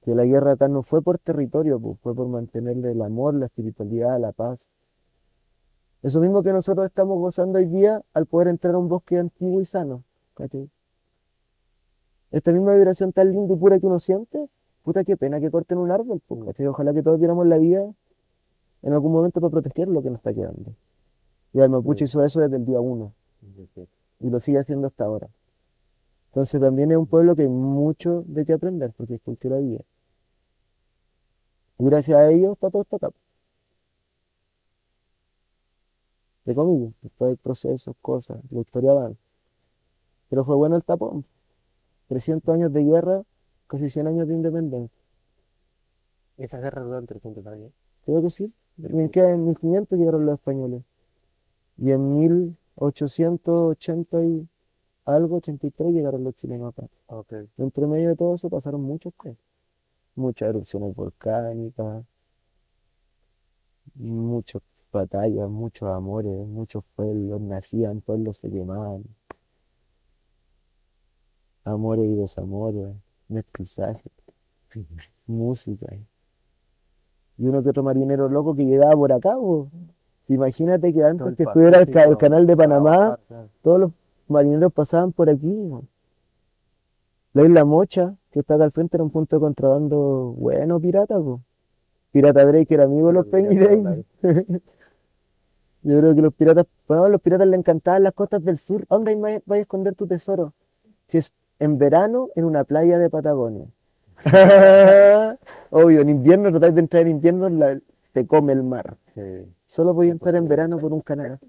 Que la guerra acá no fue por territorio, pues, fue por mantenerle el amor, la espiritualidad, la paz. Eso mismo que nosotros estamos gozando hoy día al poder entrar a un bosque antiguo y sano. Esta misma vibración tan linda y pura que uno siente, puta qué pena que corten un árbol. pues. Ojalá que todos diéramos la vida en algún momento para proteger lo que nos está quedando. Y el mapuche hizo eso desde el día uno y lo sigue haciendo hasta ahora. Entonces también es un pueblo que hay mucho de qué aprender porque es cultura viva. Gracias a ellos está todo esto acá. De comillas, después hay procesos, cosas, la historia va. Pero fue bueno el tapón. 300 años de guerra, casi 100 años de independencia. Esa guerra duró 300 años. Creo que sí. En, que en 1500 llegaron los españoles. Y en 1880 y algo, 83, llegaron los chilenos acá. Ok. Entre medio de todo eso pasaron muchas cosas. Muchas erupciones volcánicas, muchas batallas, muchos amores, muchos pueblos nacían, pueblos se quemaban. Amores y desamores, mestizaje, música. Y uno que otro marinero loco que llegaba por acá. Imagínate que antes que estuviera el, canal de Panamá, todos los marineros pasaban por aquí. La isla Mocha, que está acá al frente, era un punto de contrabando bueno, pirata, po. Pirata Drake era amigo de los Penny Day. Yo creo que los piratas, bueno, a los piratas le encantaban las costas del sur. ¿A ¿Dónde vaya a esconder tu tesoro? Si es en verano, en una playa de Patagonia. Obvio, en invierno, tratáis de entrar en invierno, la- te come el mar. Sí. Solo podía entrar en verano por un canal.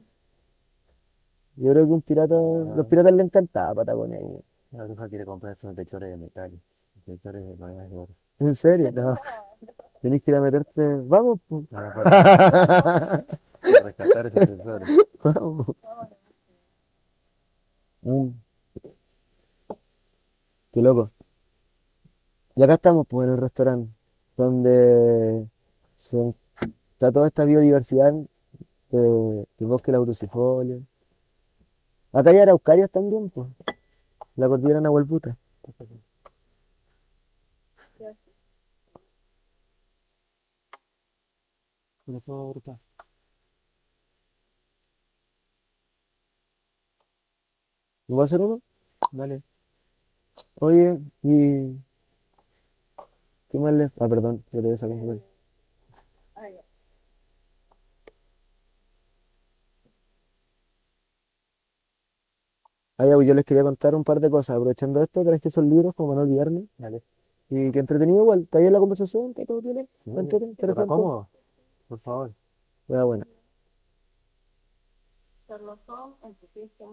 Yo creo que un pirata, los piratas le encantaba Patagonia. La bruja quiere comprarse unos techores de metal. Techores de madera de oro. ¿En serio? No. Tenés que ir a meterte. Vamos, po. Para, para- para rescatar esos tesores. Vamos. Mm. Qué loco. Y acá estamos, pues, en el restaurante, donde se- está toda esta biodiversidad de, del bosque lauricifolio. Acá hay araucarias también, pues. La cordillera forma brutal. ¿Me va a hacer uno? Dale. Oye, y... ¿Qué más le...? Ah, perdón, yo te voy a sacar un Ah, ya, pues yo les quería contar un par de cosas, aprovechando esto, traje esos libros como no olvidarme. Dale. Y que entretenido igual, está bien la conversación, está todo bien, está ¿Está cómodo? Por favor. Ah, bueno,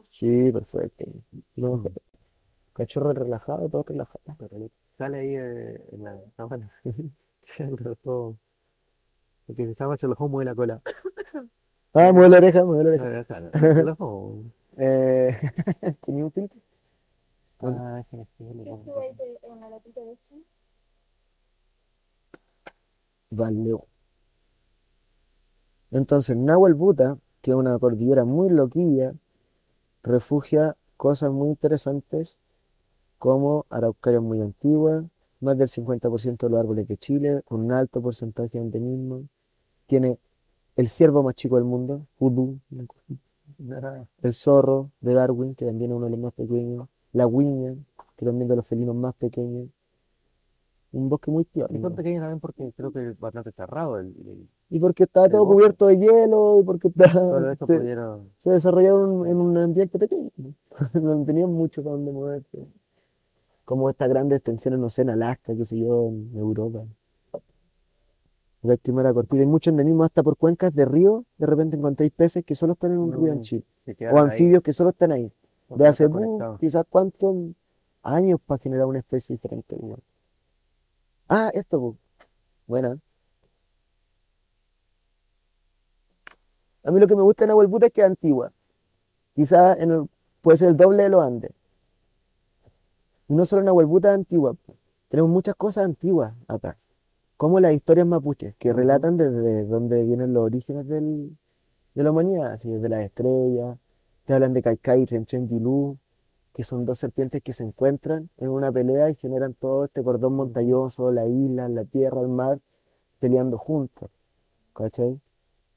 sí, perfecto. Lo mejor. Cachorro relajado, todo relajado. Sale ahí eh, en la sábana. Holmes. Porque se llama Sherlock Holmes mueve la cola. Ah, mueve la oreja, mueve la oreja. Eh, ¿tenía un filtro? Ah, ese es ¿Qué Sherlock estuvo Holmes. ahí de- en la latita de este? Vale. Entonces, Nahuel Buta, que es una cordillera muy loquilla, refugia cosas muy interesantes como araucarias muy antiguas, más del 50% de los árboles de Chile, con un alto porcentaje de endemismo. Tiene el ciervo más chico del mundo, Hoodoo, el zorro de Darwin, que también es uno de los más pequeños, la guiña, que también es de los felinos más pequeños. Un bosque muy Y tierno. son pequeños también porque creo que es bastante cerrado. El, el- Y porque está todo bosque. cubierto de hielo, y porque está, esto se, pudieron. se desarrollaron en un ambiente pequeño. No tenían mucho para donde moverse. Como estas grandes extensiones, no sé, en Alaska, qué sé yo, en Europa. La esquimera cortita. Hay mucho endemismo hasta por cuencas de río. De repente encontráis peces que solo están en un río en Mm, Chile. O ahí, anfibios que solo están ahí. no De hace uh, quizás cuántos años para generar una especie diferente. weón. Ah, esto. Buena. A mí lo que me gusta de Nahuel Buda es que es antigua. Quizás en el- puede ser el doble de los Andes. Y no solo Nahuel Buda es antigua. Tenemos muchas cosas antiguas acá. Como las historias mapuches, que relatan desde dónde vienen los orígenes del- de la humanidad, así desde las estrellas. Te hablan de Kaikai y Dilú, que son dos serpientes que se encuentran en una pelea y generan todo este cordón montañoso, la isla, la tierra, el mar, peleando juntos. ¿Cachai?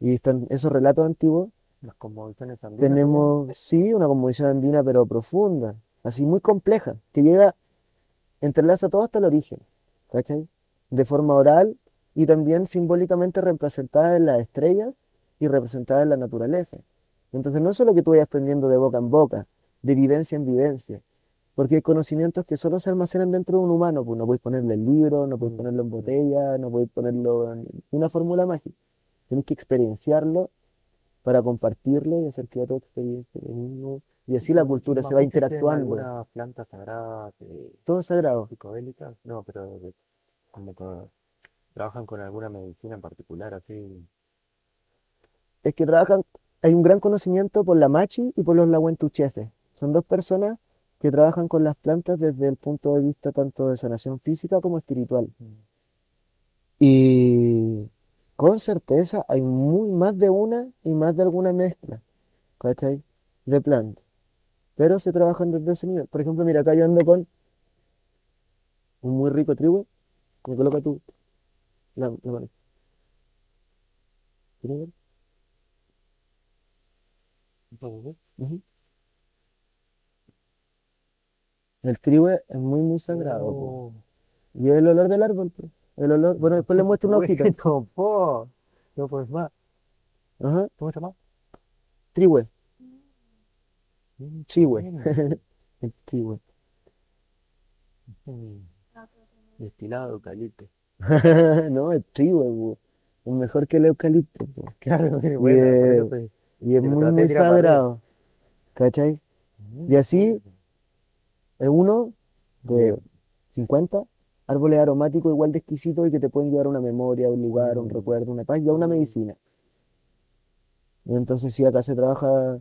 Y están esos relatos antiguos. Las andinas también. Tenemos, sí, una conmovisión andina, pero profunda, así muy compleja, que llega, entrelaza todo hasta el origen, ¿cachai? De forma oral y también simbólicamente representada en las estrellas y representada en la naturaleza. Entonces, no es solo que tú vayas aprendiendo de boca en boca, de vivencia en vivencia, porque hay conocimientos que solo se almacenan dentro de un humano, pues no puedes ponerle en libro, no puedes ponerlo en botella, no puedes ponerlo en una fórmula mágica. Tienes que experienciarlo para compartirlo y hacer que otro experiencia mismo. Y así la ¿Los cultura se va interactuando. alguna planta sagrada Todo es sagrado. No, pero de- como que trabajan con alguna medicina en particular, así. Es que trabajan, hay un gran conocimiento por la machi y por los lahuentucheses. Son dos personas que trabajan con las plantas desde el punto de vista tanto de sanación física como espiritual. Y con certeza hay muy más de una y más de alguna mezcla, ¿cachai? De plantas. Pero se trabajan desde ese nivel. Por ejemplo, mira, acá yo ando con un muy rico trigo. Me coloca tú la, la mano. ¿Quieres ver? Ujú. El trigo es muy, muy sagrado. Oh, Y el olor del árbol. po. El olor, bueno, después le muestro una hojita. bueno, po. No, pues más. Ajá, ¿Cómo se llama? trigüe, Mm, chihue. El trigüe. Mm, Destilado de eucalipto. No, el trigüe, po. Es mejor que el eucalipto. Claro, Y, bueno, te- Y es muy, muy sagrado. ¿Cachai? Y así, es uno de 50 árboles aromáticos igual de exquisitos y que te pueden llevar a una memoria, a un lugar, a un Mm. recuerdo, una paz y a una medicina. Y entonces sí, acá se trabaja,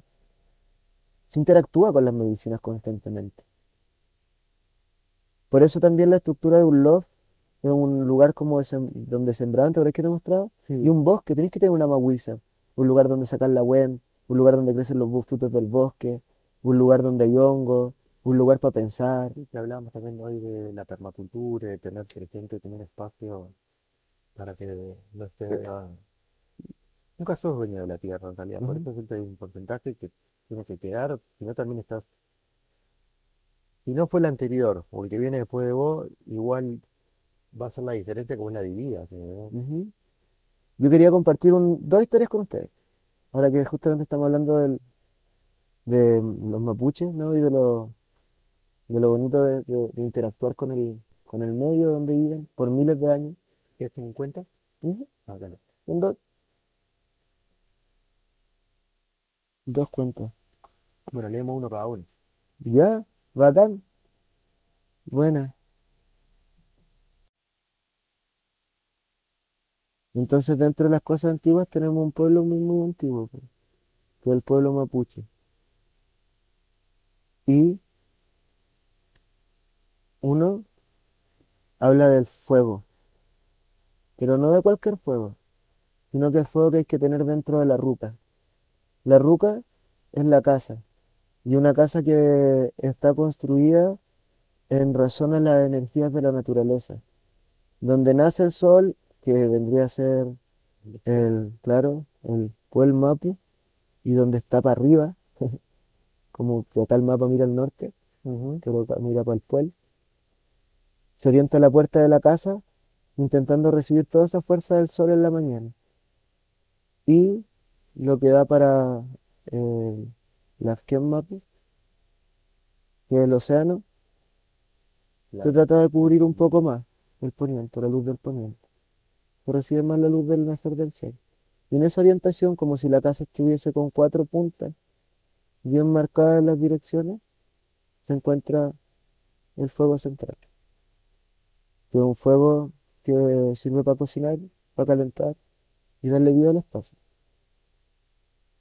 se interactúa con las medicinas constantemente. Por eso también la estructura de un loft es un lugar como ese donde sembraban, ¿te acuerdas que te he mostrado? Sí. Y un bosque, tenés que tener una mahuiza, un lugar donde sacar la wen, un lugar donde crecen los frutos del bosque, un lugar donde hay hongo, un lugar para pensar. Que hablábamos también hoy de la permacultura, de tener creciente, tener espacio para que no esté... ah, Nunca sos dueño de la tierra en realidad, por eso hay un porcentaje que tiene que quedar, si no también estás... Si no fue el anterior o el que viene después de vos, igual va a ser la diferencia como una divida. Yo quería compartir un- dos historias con ustedes. Ahora que justamente estamos hablando del- de los mapuches, ¿no? Y de lo, de lo bonito de, de- de interactuar con el, con el medio donde viven por miles de años. ¿Qué tienen en cuenta? Ujú. Ah, dos, dos cuentos. Bueno, leemos uno cada uno. Ya, bacán. Buena. Entonces, dentro de las cosas antiguas tenemos un pueblo muy, antiguo, po, que es el pueblo mapuche. Y uno habla del fuego, pero no de cualquier fuego, sino que el fuego que hay que tener dentro de la ruca. La ruca es la casa, y una casa que está construida en razón a las energías de la naturaleza, donde nace el sol, que vendría a ser el, claro, el Puel Mapu, y donde está para arriba, como que acá el mapa mira al norte, que mira para el Puel, se orienta a la puerta de la casa, intentando recibir toda esa fuerza del sol en la mañana. Y lo que da para eh, la Afken Mapu, que es el océano, se trata de cubrir un poco más el poniente, la luz del poniente. recibe más la luz del nacer del sol. Y en esa orientación, como si la casa estuviese con cuatro puntas bien marcadas en las direcciones, se encuentra el fuego central, que es un fuego que sirve para cocinar, para calentar y darle vida al espacio.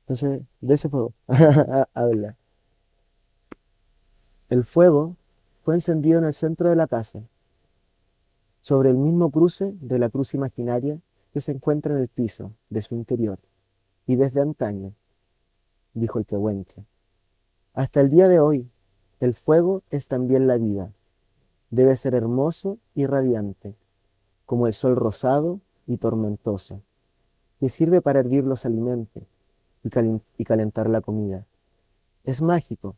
Entonces, de ese fuego habla. El fuego fue encendido en el centro de la casa, sobre el mismo cruce de la cruz imaginaria que se encuentra en el piso de su interior, y desde antaño, dijo el pehuenche, hasta el día de hoy, el fuego es también la vida. Debe ser hermoso y radiante, como el sol rosado y tormentoso, que sirve para hervir los alimentos y, calen- y calentar la comida. Es mágico,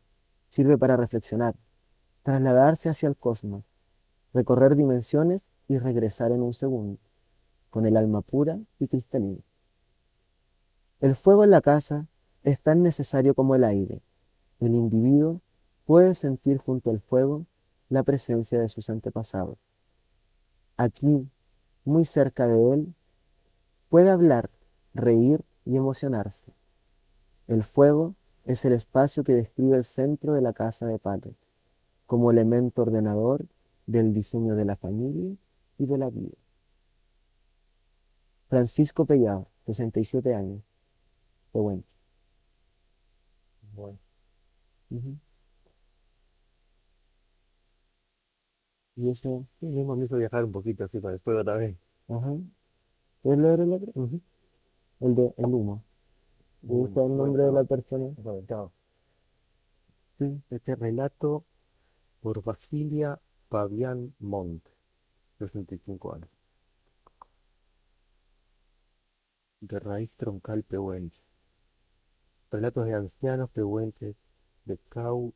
sirve para reflexionar, trasladarse hacia el cosmos, recorrer dimensiones y regresar en un segundo, con el alma pura y cristalina. El fuego en la casa es tan necesario como el aire. El individuo puede sentir junto al fuego la presencia de sus antepasados. Aquí, muy cerca de él, puede hablar, reír y emocionarse. El fuego es el espacio que describe el centro de la casa de padre, como elemento ordenador del diseño de la familia y de la vida. Francisco Pellado, 67 años. Qué bueno. Bueno, Ujú. Y eso, sí, mismo me hizo viajar un poquito así para el fuego también. ajá. ¿Puedes leer el otro? Ujú. El de el humo. Gusta el nombre de la persona. Sí. Este relato por Basilia Pavian Montt, 65 años. De raíz troncal pehuenche. Relatos de ancianos pehuenches de Cau.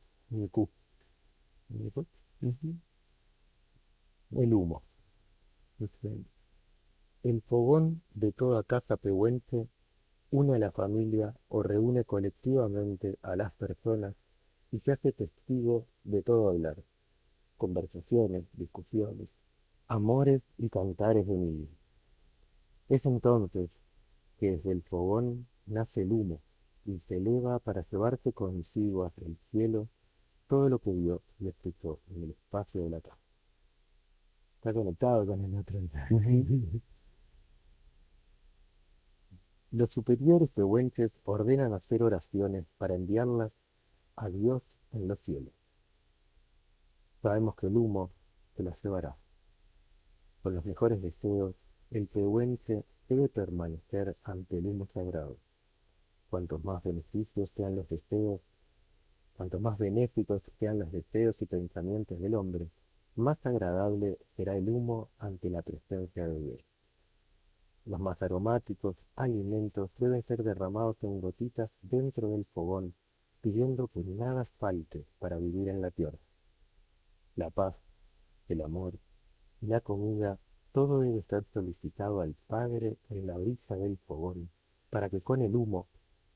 Ujú. El humo. El fogón de toda casa pehuenche une a la familia o reúne colectivamente a las personas y se hace testigo de todo hablar, conversaciones, discusiones, amores y cantares de. Es entonces que desde el fogón nace el humo y se eleva para llevarse consigo hacia el cielo todo lo que vio y escuchó en el espacio de la casa. Está conectado con el otro. Los superiores pehuenches ordenan hacer oraciones para enviarlas a Dios en los cielos. Sabemos que el humo se las llevará. Con los mejores deseos, el pehuenche debe permanecer ante el humo sagrado. Cuantos más beneficios sean los deseos, cuanto más benéficos sean los deseos y pensamientos del hombre, más agradable será el humo ante la presencia de Dios. Los más aromáticos alimentos deben ser derramados en gotitas dentro del fogón, pidiendo que nada falte para vivir en la tierra. La paz, el amor y la comida, todo debe ser solicitado al Padre en la brisa del fogón, para que con el humo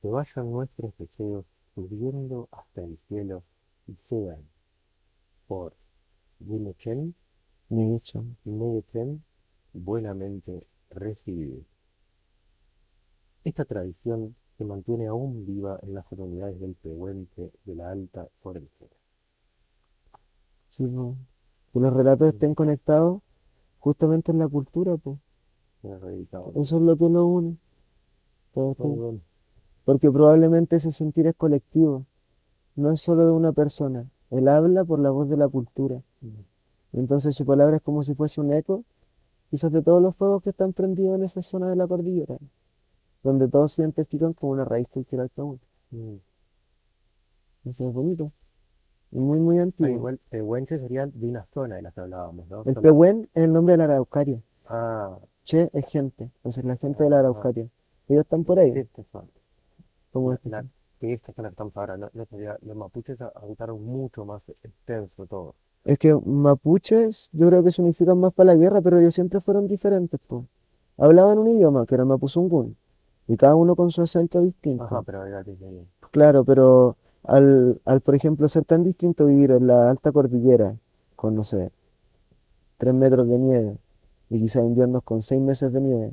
se vayan nuestros deseos subiendo hasta el cielo y sean, por Guinechen, Nietzsche. Meyechen, buenamente recibidos. Esta tradición se mantiene aún viva en las comunidades del Pehuenche de la Alta Formentera. Sí, po. Que los relatos estén conectados justamente en la cultura, pues. Eso es lo que nos une. Todo bueno. Porque probablemente ese sentir es colectivo, no es solo de una persona. Él habla por la voz de la cultura. Entonces su palabra es como si fuese un eco, quizás de todos los fuegos que están prendidos en esa zona de la cordillera, donde todos se identifican como una raíz cultural común. Mm. Eso es bonito. Y muy, muy Ah, antiguo. igual, Pehuenche sería de una zona de la que hablábamos, ¿no? El Son- Pehuen es el nombre de la Araucaria. Ah, Che es gente, entonces la gente de la Araucaria. Ellos están por ahí, esta zona. como La, este. la- que esta zona que estamos ahora, no, no sería- los mapuches habitaron mucho más extenso todo. Es que mapuches, yo creo que se unifican más para la guerra, pero ellos siempre fueron diferentes, po. Hablaban un idioma, que era mapuzungún, y cada uno con su acento distinto. Ajá, pero Claro, pero al, al, por ejemplo, ser tan distinto vivir en la alta cordillera, con, no sé, tres metros de nieve, y quizás inviernos con seis meses de nieve,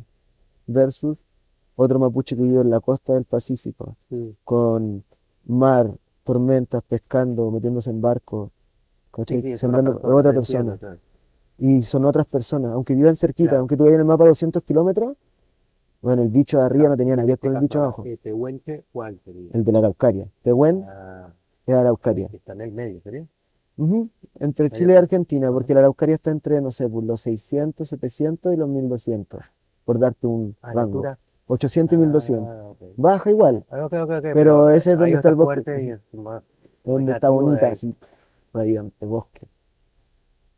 versus otro mapuche que vive en la costa del Pacífico, Sí. con mar, tormentas, pescando, metiéndose en barcos, ¿cachai? Sí, Sembrando otra otra persona, claro. Y son otras personas, aunque vivan cerquita, Claro. aunque tú vayas en el mapa a 200 kilómetros, bueno, el bicho de arriba no tenía nada que ver Este con el bicho caso, abajo, eh, Tehuelche, ¿cuál sería? el de la Araucaria. Tehuen Ah, es Araucaria. que está en el medio, ¿sería? Ujú, Entre Ahí Chile y. Argentina, porque la Araucaria está entre, no sé, pues, los 600, 700 y los 1200, por darte un Ah, la rango. altura. 800 y 1200. Ah, ok. Baja igual, Ah, ok, ok, ok, Pero ese es donde está el bosque. y donde está bonita, así, radiante, bosque.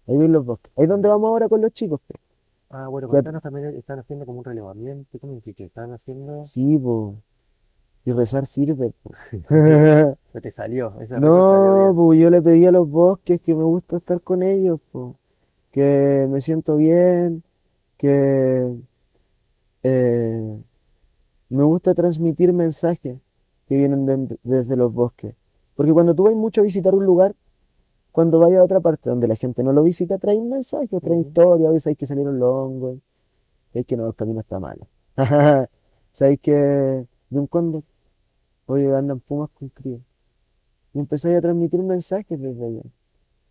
Ahí ven los bosques. Ahí es donde vamos ahora con los chicos. Ah, bueno, contanos también, están haciendo como un relevamiento, ¿cómo dijiste? Están haciendo... Sí, po. Y rezar sirve. po. No te salió, esa No, pues yo le pedí a los bosques que me gusta estar con ellos, po. Que me siento bien, que eh, me gusta transmitir mensajes que vienen de- desde los bosques. Porque cuando tú vas mucho a visitar un lugar, cuando vayas a otra parte donde la gente no lo visita, traen mensajes, traen Ujú. historias, hoy sabes que salieron los hongos, sabes que no, el camino está malo. Sabes que de un cóndor, hoy andan pumas con crío. Y empezáis a transmitir mensajes desde allá.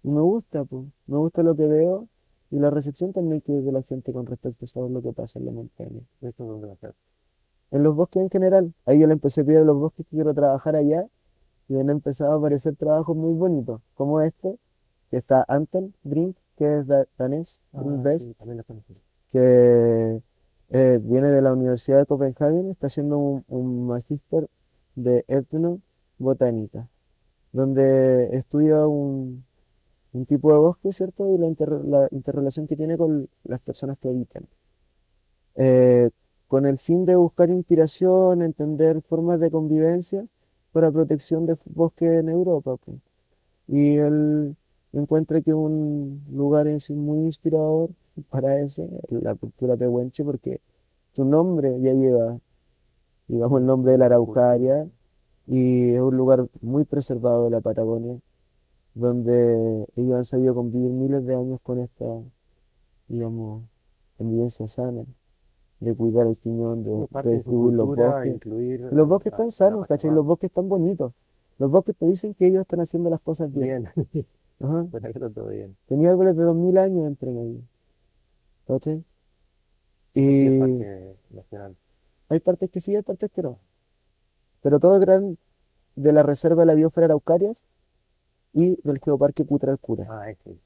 Y me gusta, pues, me gusta lo que veo y la recepción también que de la gente con respecto a saber lo que pasa en la montaña. ¿Esto dónde va a ser? En los bosques en general, ahí yo le empecé a pedir a los bosques que quiero trabajar allá y han empezado a aparecer trabajos muy bonitos, como este, que está Anton Brink, que es da- danés, Ah, Best, sí, que eh, viene de la Universidad de Copenhague, está haciendo un, un magíster de etnobotánica, donde estudia un, un tipo de bosque, ¿cierto? Y la, inter- la interrelación que tiene con las personas que habitan. Eh, con el fin de buscar inspiración, entender formas de convivencia para protección de bosques en Europa. pues. Y él encuentra que un lugar muy inspirador para eso, es la cultura pehuenche, porque su nombre ya lleva, digamos, el nombre de la Araucaria, y es un lugar muy preservado de la Patagonia, donde ellos han sabido convivir miles de años con esta, digamos, convivencia sana, de cuidar el piñón, de, su los bosques. incluir Los bosques están sanos, ¿cachai? Los bosques están bonitos. Los bosques te dicen que ellos están haciendo las cosas bien. Bien, Ajá. está todo bien. Tenía árboles de 2000 años entre medio. ¿Cachai? Y parque nacional. hay partes que sí, hay partes que no. Pero todo gran de la Reserva de la Biosfera Araucarias y del Geoparque Cutral Cura. Ah, este.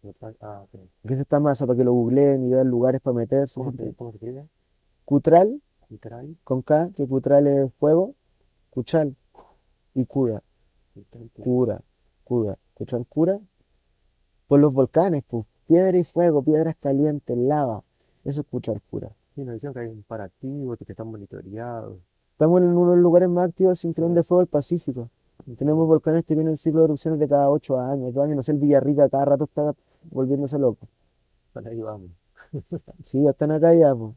Ah, ok. Que está más para que lo googleen y vean lugares para meterse. ¿Cómo se, cómo se? Cutral, Cutral. con K, que Cutral es fuego, Cuchal y Cura. Cura, cura, Cuchal cura por los volcanes, pues, piedra y fuego, piedras calientes, lava, eso es Cuchal cura. Sí, nos dicen que hay un paractivo, que están monitoreados. Estamos en uno de los lugares más activos del cinturón de fuego del Pacífico. Tenemos volcanes que tienen ciclo de erupciones de cada ocho años, dos años, no sé, el Villarrica cada rato está volviéndose loco. Para ahí vamos. Sí, ya están acá ya, pues.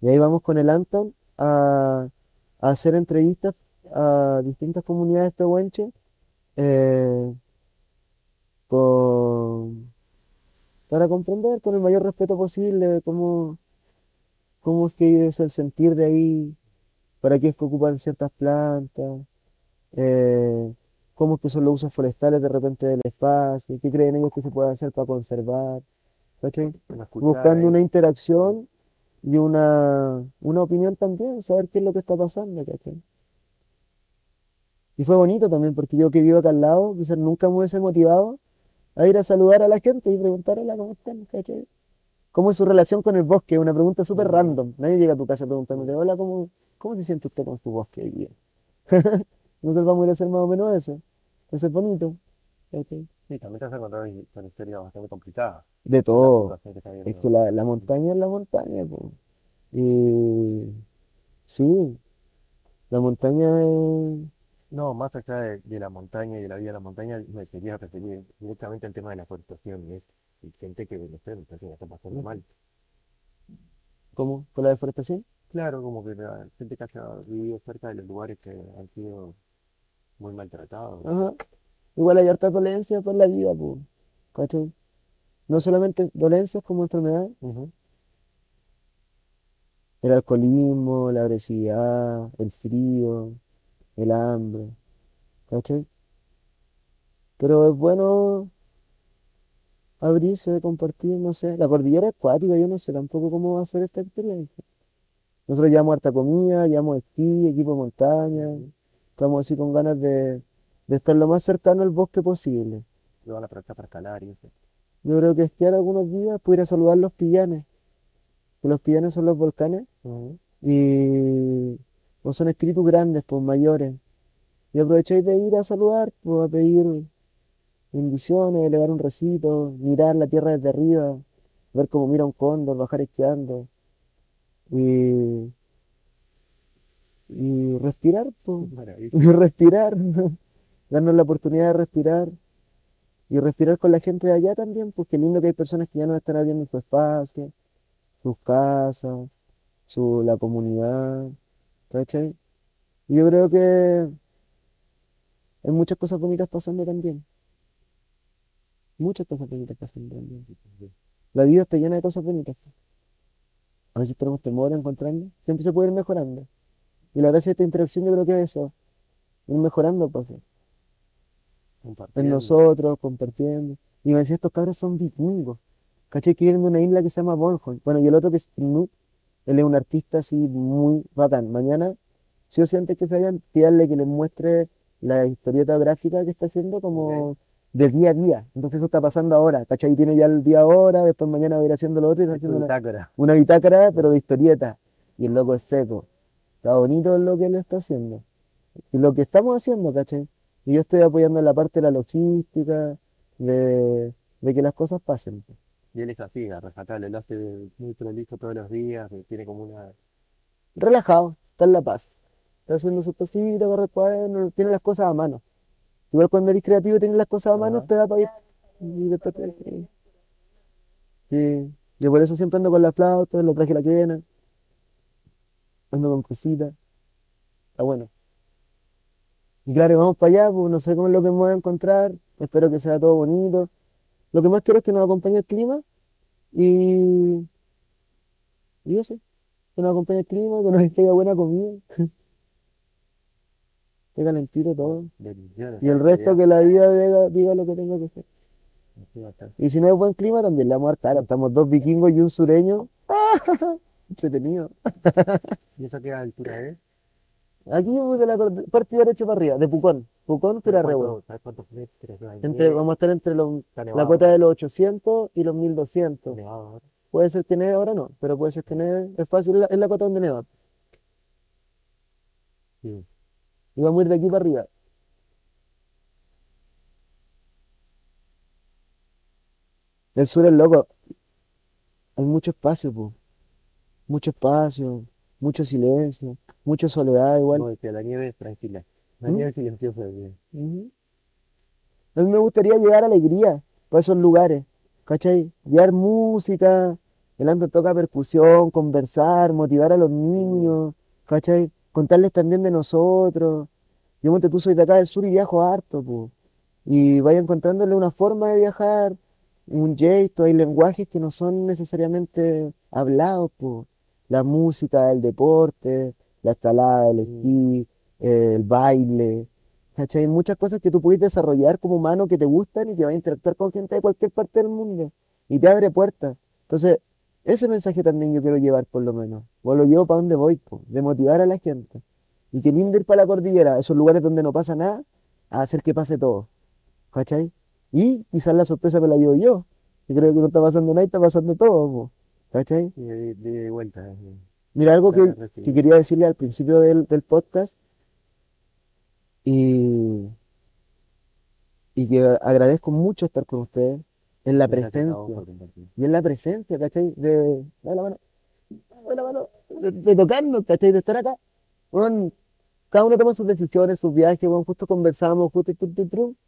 Y ahí vamos con el Anton a, a hacer entrevistas a distintas comunidades pehuenches eh, con, para comprender con el mayor respeto posible cómo, cómo es que es el sentir de ahí, para qué es que ocupan ciertas plantas, eh, cómo es que son los usos forestales de repente del espacio, qué creen ellos que se puede hacer para conservar, buscando una interacción y una, una opinión también, saber qué es lo que está pasando, ¿cachai? Y fue bonito también, porque yo que vivo acá al lado, quizás nunca me hubiese motivado a ir a saludar a la gente y preguntarle cómo están, ¿cachai? ¿Cómo es su relación con el bosque? Una pregunta súper Mm. random. Nadie llega a tu casa preguntándote, hola, ¿cómo, cómo se siente usted con su bosque hoy día? Nosotros vamos a ir a hacer más o menos eso. Eso es bonito. ¿cachai? Sí, también te vas a encontrar con historias bastante complicadas. De todo. Es que la, la montaña es la montaña, po. Y sí, la montaña es... No, más allá de, de la montaña y de la vida de la montaña, me quería referir directamente al tema de la forestación. y Es y gente que, no sé, la está pasando mal. ¿Cómo? ¿Con la deforestación? Claro, como que la gente que haya vivido cerca de los lugares que han sido muy maltratados. Ajá. Igual hay harta dolencia por la vida, po. ¿Cachai? No solamente dolencias como enfermedades, Ujú. El alcoholismo, la agresividad, el frío, el hambre, ¿cachai? Pero es bueno abrirse, compartir, no sé. La cordillera es acuática, yo no sé tampoco cómo va a ser esta experiencia. Nosotros llevamos harta comida, llevamos esquí, equipo de montaña, estamos así con ganas de, de estar lo más cercano al bosque posible. Lo van a aprovechar para escalar y eso. Yo creo que esquiar algunos días, pudiera saludar los pillanes, que los pillanes son los volcanes y pues son espíritus grandes, pues mayores. Y aprovecháis de ir a saludar, pues a pedir bendiciones, elevar un recito, mirar la tierra desde arriba, ver cómo mira un cóndor, bajar esquiando. Y, y respirar, pues, Maravilloso. y respirar, darnos la oportunidad de respirar. Y respirar con la gente de allá también, porque lindo que hay personas que ya nos están abriendo su espacio, sus casas, su, la comunidad, ¿cachai? Y yo creo que hay muchas cosas bonitas pasando también. Muchas cosas bonitas pasando también. La vida está llena de cosas bonitas. A veces tenemos temor a encontrarnos. Siempre se puede ir mejorando. Y la gracia de esta interacción yo creo que es eso. Ir mejorando, pues, en nosotros, compartiendo. Y me decía, estos cabros son vikingos. ¿Cachai? Que vienen de una isla que se llama Bornholm. Bueno, y el otro que es Knut, él es un artista así muy bacán. Mañana, si o sí antes que se vayan, pídanle que les muestre la historieta gráfica que está haciendo como de día a día. Entonces eso está pasando ahora. ¿Cachai? Tiene ya el día ahora, después mañana va a ir haciendo lo otro y está haciendo una, Bitácora. una bitácora, pero de historieta. Y el loco es seco. Está bonito lo que él está haciendo. Y lo que estamos haciendo, ¿cachai? Y yo estoy apoyando en la parte de la logística, de, de que las cosas pasen. Y él es así, a rajatabla, lo hace muy prolijo todos los días, tiene como una... Relajado, está en la paz. Está haciendo sus cositas, corre cuaderno, tiene las cosas a mano. Igual cuando eres creativo y tienes las cosas a mano, Ajá. te da para ir. Y después te- sí. Sí. Yo por eso siempre ando con la flauta, lo traje la quena. Ando con cositas. Está bueno. Y claro, vamos para allá, pues no sé cómo es lo que me voy a encontrar. Espero que sea todo bonito. Lo que más quiero es que nos acompañe el clima y. Y eso. Que nos acompañe el clima, que nos caiga buena comida. Que calentito todo. Y el resto que la vida diga, diga lo que tenga que hacer. Y si no es buen clima, también le vamos a dar cara. Estamos dos vikingos y un sureño. Entretenido. ¿Y eso qué altura es? Aquí de la parte derecha para arriba, de Pucón. Pucón, Pirarrehue. ¿Cuánto- ¿Sabes cuántos metros hay? Entre, vamos a estar entre los, la cuota de los 800 y los está 1200. nevado. Puede ser que neve, ahora no, pero puede ser que neve. Es fácil, es la, es la cota donde neva. Sí. Y vamos a ir de aquí para arriba. El sur es loco. Hay mucho espacio, po. Mucho espacio, mucho silencio, mucha soledad igual. No, decía, la nieve es tranquila. La ¿Mm? nieve es silenciosa. decía. Ujú. A mí me gustaría llevar alegría para esos lugares, ¿cachai? Llevar música, el Ando toca percusión, conversar, motivar a los niños, ¿cachai? Contarles también de nosotros. Yo, monte, tú soy de acá del sur y viajo harto, pues. Y vaya encontrándole una forma de viajar, un gesto, hay lenguajes que no son necesariamente hablados, pues. La música, el deporte, la escalada, el esquí, el baile, ¿cachai? Muchas cosas que tú puedes desarrollar como humano que te gustan y que vas a interactuar con gente de cualquier parte del mundo y te abre puertas. Entonces, ese mensaje también yo quiero llevar por lo menos, o lo llevo para donde voy, po, de motivar a la gente. Y que lindo ir para la cordillera, esos lugares donde no pasa nada, a hacer que pase todo, ¿cachai? Y quizás la sorpresa me la llevo yo, yo creo que no está pasando nada y está pasando todo, po, ¿cachai? Y de, de y vuelta. eh. Mira, algo que, quería decirle al principio del, del podcast y, y que agradezco mucho estar con ustedes en la presencia. Y en la presencia, ¿cachai? De, dame la mano, la mano, de, de tocarnos, ¿cachai? De estar acá. Bueno, cada uno toma sus decisiones, sus viajes, bueno, justo conversamos, justo y,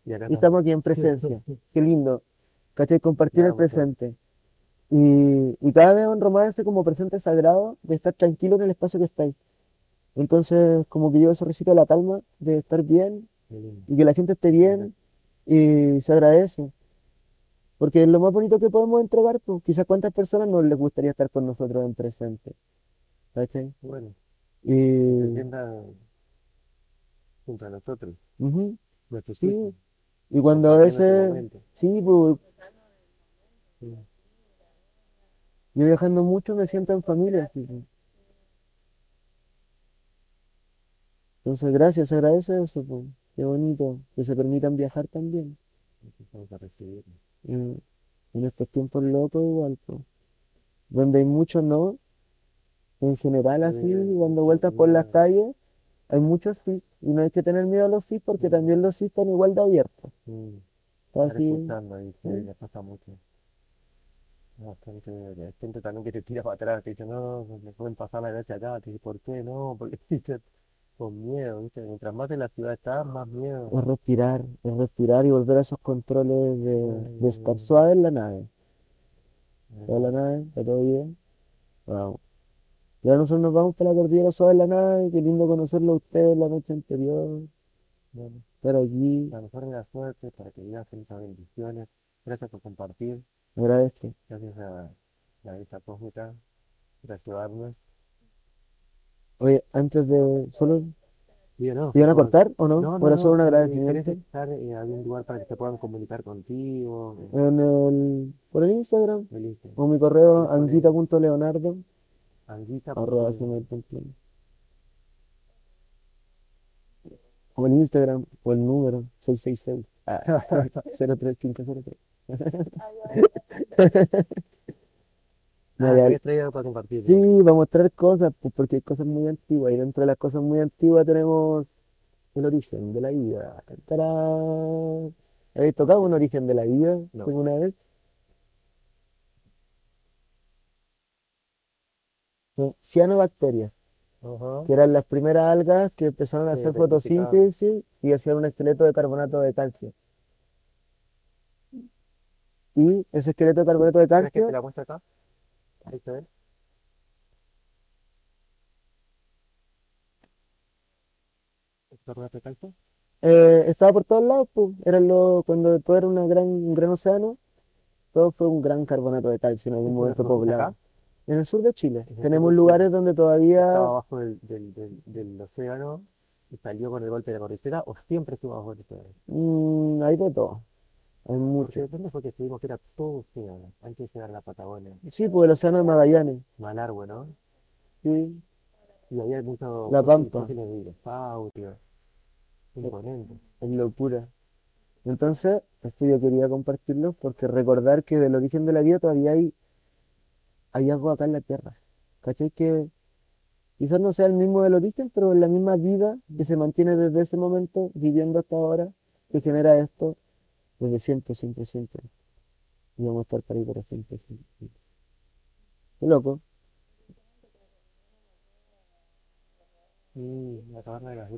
Y acá y estamos aquí en presencia. Qué lindo, ¿cachai? Compartir el presente. Y, y cada vez honro más ese como presente sagrado de estar tranquilo en el espacio que estáis. Entonces, como que llevo ese recito la calma, de estar bien y que la gente esté bien y se agradece. Porque es lo más bonito que podemos entregar, pues quizás cuántas personas no les gustaría estar con nosotros en presente. ¿cachai? Bueno, Y, se sienta junto a nosotros, ujú, nuestros sí, y cuando a veces, sí, pues, Sí. Yo viajando mucho me siento en familia, así. Entonces, gracias, se agradece eso, pues. Qué bonito que se permitan viajar también. En estos tiempos locos igual, pues. Donde hay mucho no, en general así, Sí, dando vueltas por las calles, hay muchos sí, y no hay que tener miedo a los sí porque también los sí están igual de abiertos. Así, ahí, sí, Sí. les pasa mucho. Bastante, hay gente también que te tira para atrás, te dice, no, me pueden pasar la gracia acá, te dice, ¿por qué no? Porque dice, con miedo, ¿viste? Mientras más en la ciudad estás, más miedo. es respirar, es respirar y volver a esos controles de, de estar suave en la nave. Eh, Toda la nave, está todo bien. Vamos. Ya nosotros nos vamos para la cordillera suave en la nave, qué lindo conocerlo a ustedes la noche anterior, bueno, estar allí, la mejor de la suerte para que vivas esas bendiciones. Gracias por compartir, agradezco. gracias a la Vista Cósmica por ayudarnos. Oye, antes de, ¿solo Y no, ¿Te iban a cortar o no? No, ¿O no, era solo un eh, agradecimiento? ¿querés estar en algún lugar para que te puedan comunicar contigo? En el, por el Instagram El Instagram. o mi correo anguita.leonardo Anguita. O el Instagram o el número 666 ah, 03503. Ah, ya- para compartir. Sí, vamos a mostrar cosas, pues porque hay cosas muy antiguas y dentro de las cosas muy antiguas tenemos el origen de la vida. ¡Tarán! ¿Habéis tocado un origen de la vida No. alguna vez? No, cianobacterias, que eran las primeras algas que empezaron a Sí, hacer fotosíntesis y hacían un esqueleto de carbonato de calcio. Y ese esqueleto de carbonato de ¿Quieres que calcio te la muestre acá? Ahí se ve. ¿Carbonato de calcio? eh, estaba por todos lados, pues. Era lo, cuando todo era una gran, un gran océano, todo fue un gran carbonato de calcio en algún ¿Esto momento poblado. acá? En el sur de Chile. Tenemos de lugares Chile. donde ¿Estaba todavía abajo del, del, del, del océano y salió con el golpe de la cordillera o siempre estuvo abajo del océano? mm, hay de todo. Hay mucho. ¿dónde fue que estuvimos que era todo antes de llegar a la Patagonia? Sí, pues el océano de Magallanes. Malargüe, ¿no? Sí. Y había muchos La Pampa. de dinosaurio. Imponente. Es locura. Entonces, esto yo quería compartirlo porque recordar que del origen de la vida todavía hay, hay algo acá en la Tierra. ¿Cachai? Que quizás no sea el mismo del origen, pero es la misma vida que se mantiene desde ese momento, viviendo hasta ahora, que genera esto desde siempre, siempre, siempre. Y vamos a estar para ahí para siempre. Qué loco. Mm, la caverna de las.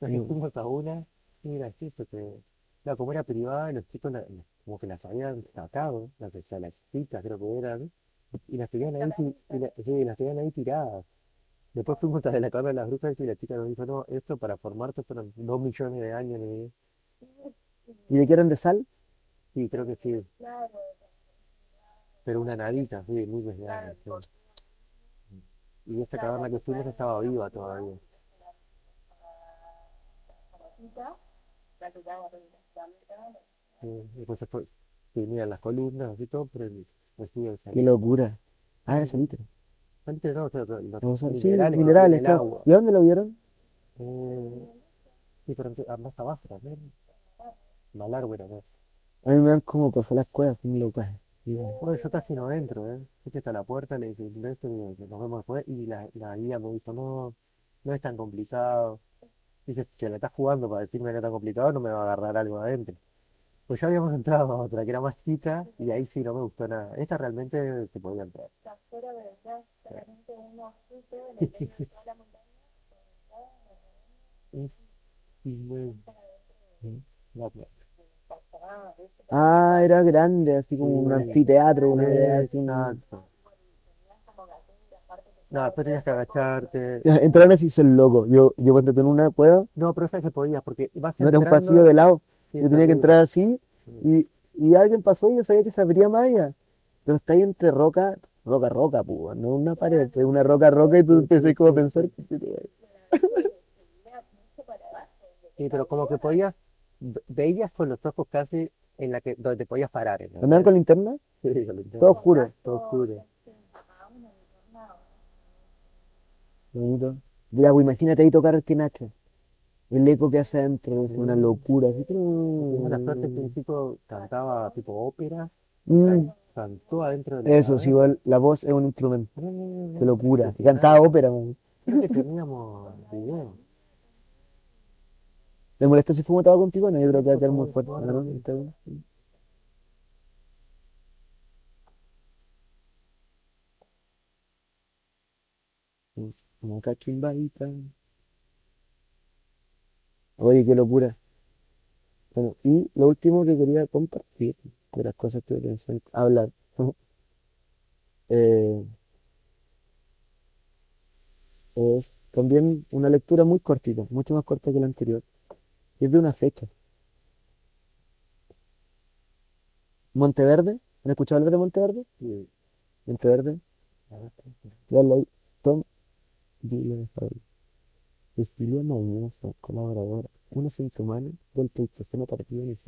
Nos Mm. fuimos a una, y gracioso claro, como era privada, los chicos como que las habían sacado, las, las chicas creo que eran, y las tenían ahí, y las tenían ahí tiradas. Después fuimos a la caverna de las brujas y la chica nos dijo, no, esto para formarte fueron dos millones de años. ¿Y le quieren de sal? Sí, creo que sí, pero una nadita, sí, miles de. Y esta caverna que fuimos estaba viva todavía. Y después se fue, tenían las columnas, así todo, pero el residuo de Qué locura. Ah, el salitre. Salitre no, o sea, los Vamos a- Sí, minerales minerales, el agua. ¿Y dónde lo vieron? Eh, sí, pero más abajo también. Malargüe también. A mí me dan como cosas las cuevas, son locas. Y, Bueno, yo casi no entro, ¿eh? Fui hasta la puerta, le dije, "Ve esto", nos vemos después, y la, la guía me dijo, no, no es tan complicado. Dice, que la estás jugando para decirme que no es tan complicado, no me va a agarrar algo adentro. Pues ya habíamos entrado a otra que era más chica, y ahí sí no me gustó nada. Esta realmente se podía entrar. afuera de verdad, solamente unos frutos en el medio de toda la montaña, Y, y bueno, la- pasaba, ¿viste? Ah, era grande, así como un anfiteatro, una idea así. como altura, aparte que No, después tenías que agacharte. Ya, Entraron así, son loco. Yo, yo cuando tenía una cueva, No, pero sabes que podías, porque vas no era un pasillo de lado. sí, Yo tenía que entrar así y, y alguien pasó y yo sabía que se abría más allá. Pero está ahí entre roca, roca, roca, pues, no una pared, es una roca, roca y tú empecé como a pensar que se. Sí, pero como que podías, ve- veías con los ojos casi en la que, donde te podías parar. ¿Andaban con linterna? Sí, con el Todo oscuro. Todo oscuro. A una linterna, Bonito. Ya, pues imagínate ahí tocar el quenacho. El eco que hace adentro es una locura. Así, que trum. un chico cantaba tipo ópera, Mm, cantó adentro de la Eso, sí, igual la voz es un instrumento. cabeza. Qué locura. Y cantaba ópera, man. Creo que teníamos video. ¿Le molesta si fumo tabaco contigo? No, yo creo que va a quedar muy fuerte. ¿no? Está bien. Sí, Como cachimbadita. Oye, qué locura. Bueno, y lo último que quería compartir de las cosas que pensé en hablar. eh, es también una lectura muy cortita, mucho más corta que la anterior. y Es de una fecha. Monteverde, ¿han escuchado hablar de Monteverde? Sí. Monteverde, Dale ahí. Tom Villeneuve. Cecilia Mañoso, colaboradora. Una sintomana del Pleistoceno tardío en el.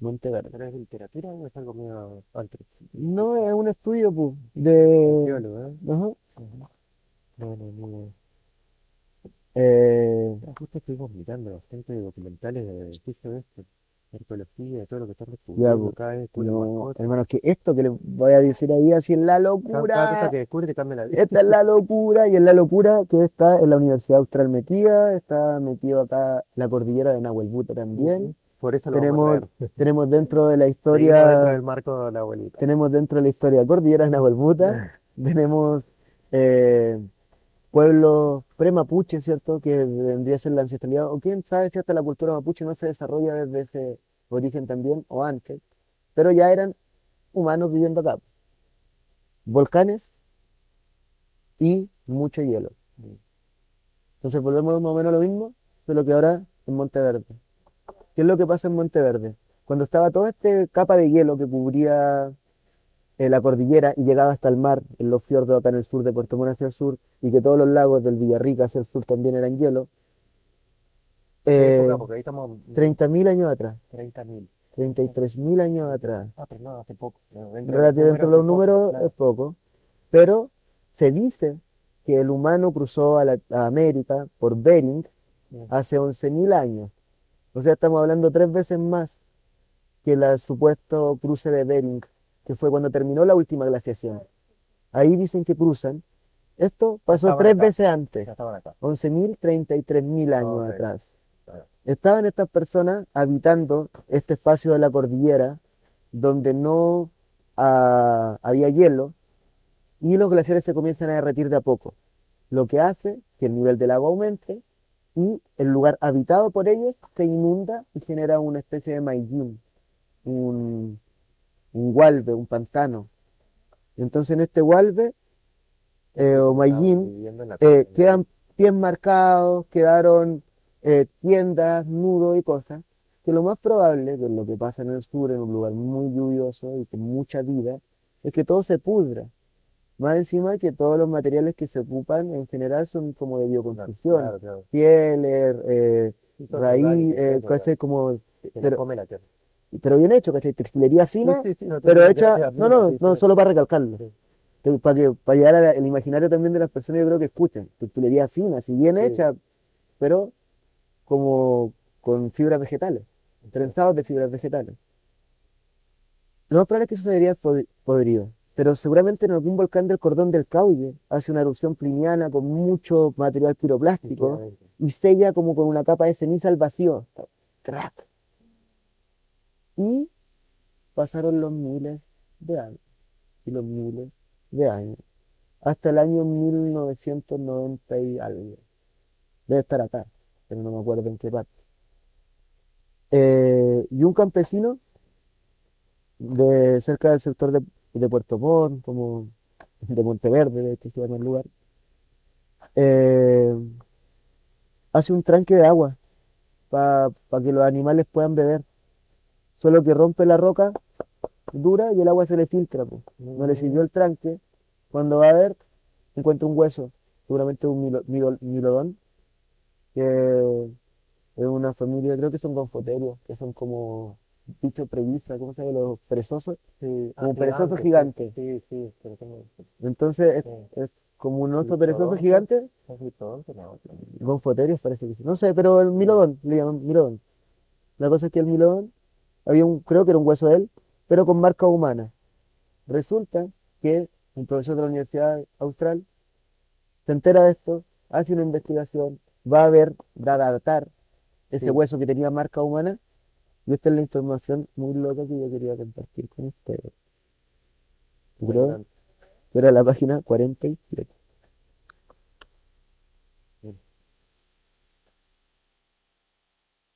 Monteverde. ¿Pero es literatura o es algo medio altro? No, es un estudio, pues, de... Biólogo, ¿eh? Ajá. No, no, no. Eh, Ah, Justo estuvimos mirando bastante documentales de de esto, de arqueología, todo lo que están Ya, descubriendo vez, una no, hermanos, que esto que les voy a decir ahí así es la locura. que descubre te cambia la vida. Esta es la locura y es la locura que está en la Universidad Austral metida, está metido acá la cordillera de Nahuelbuta también. Por eso lo Tenemos, tenemos dentro de la dentro historia, del marco de la abuelita. tenemos dentro de la historia cordillera de Nahuelbuta, tenemos eh, pueblos pre-mapuche, ¿cierto? Que vendría a ser la ancestralidad, o quién sabe si hasta la cultura mapuche no se desarrolla desde ese origen también, o antes, pero ya eran humanos viviendo acá. Volcanes y mucho hielo. Entonces volvemos más o menos a lo mismo de lo que ahora en Monteverde. ¿Qué es lo que pasa en Monteverde? Cuando estaba toda esta capa de hielo que cubría eh, la cordillera y llegaba hasta el mar, en los fiordos acá en el sur de Puerto Montt hacia el sur, y que todos los lagos del Villarrica hacia el sur también eran hielo, ¿Qué eh, época? Porque ahí estamos 30.000 años atrás, 30.000. 33.000 años atrás. Ah, pero no, hace poco. No, dentro de los Relativo dentro de los números claro. es poco, pero se dice que el humano cruzó a, la, a América por Bering Bien. hace 11.000 años. O sea, estamos hablando tres veces más que el supuesto cruce de Bering, que fue cuando terminó la última glaciación. Ahí dicen que cruzan. Esto pasó Estaban tres acá. veces antes, Ya estaban acá. 11.000, 33.000 años atrás. Estaban estas personas habitando este espacio de la cordillera donde no ah, había hielo y los glaciares se comienzan a derretir de a poco, lo que hace que el nivel del agua aumente y el lugar habitado por ellos se inunda y genera una especie de un, un gualbe, un pantano. Entonces en este gualbe eh, o la eh, quedan pies marcados, quedaron eh, tiendas, nudos y cosas, que lo más probable, que es lo que pasa en el sur, en un lugar muy lluvioso y con mucha vida, es que todo se pudra. Más encima que todos los materiales que se ocupan en general son como de bioconstrucción, Claro, claro. pieles, eh, raíz, eh, ¿cachai? Como, Se le pero- come la tierra. Pero bien hecho, ¿cachai? Textilería fina, Sí, sí, sí, no, pero hecha, no, no, no, solo para recalcarlo. Para que, para llegar al imaginario también de las personas, yo creo que escuchen. Textilería fina, si bien hecha, pero como con fibras vegetales, trenzados de fibras vegetales. Lo más probable es que eso sería pod- podrido, pero seguramente en algún volcán del cordón del Cauye hace una erupción pliniana con mucho material piroplástico y sella como con una capa de ceniza al vacío. Crack. Y pasaron los miles de años y los miles de años hasta el año 1990 y algo. Debe estar acá, pero no me acuerdo en qué parte. Eh, y un campesino de cerca del sector de, de Puerto Montt, como de Monteverde, de hecho se llama el lugar, eh, hace un tranque de agua para que los animales puedan beber. Solo que rompe la roca dura y el agua se le filtra. po. No le sirvió el tranque. Cuando va a ver, encuentra un hueso, seguramente un milo- milo- milodón, que es una familia, creo que son gonfoterios, que son como bichos previsa, ¿cómo se llama? Los perezosos, Sí, como ah, perezoso gigante. Sí, sí, pero tengo. Entonces es, Sí. es como un oso perezoso gigante, gonfoterios parece que sí. No sé, pero el milodón, le llaman milodón. La cosa es que el milodón, había un, creo que era un hueso de él, pero con marca humana. Resulta que un profesor de la Universidad Austral se entera de esto, hace una investigación, va a ver, va a datar ese Sí. hueso que tenía marca humana, y esta es la información muy loca que yo quería compartir con ustedes. Creo que era la página 47. Bien.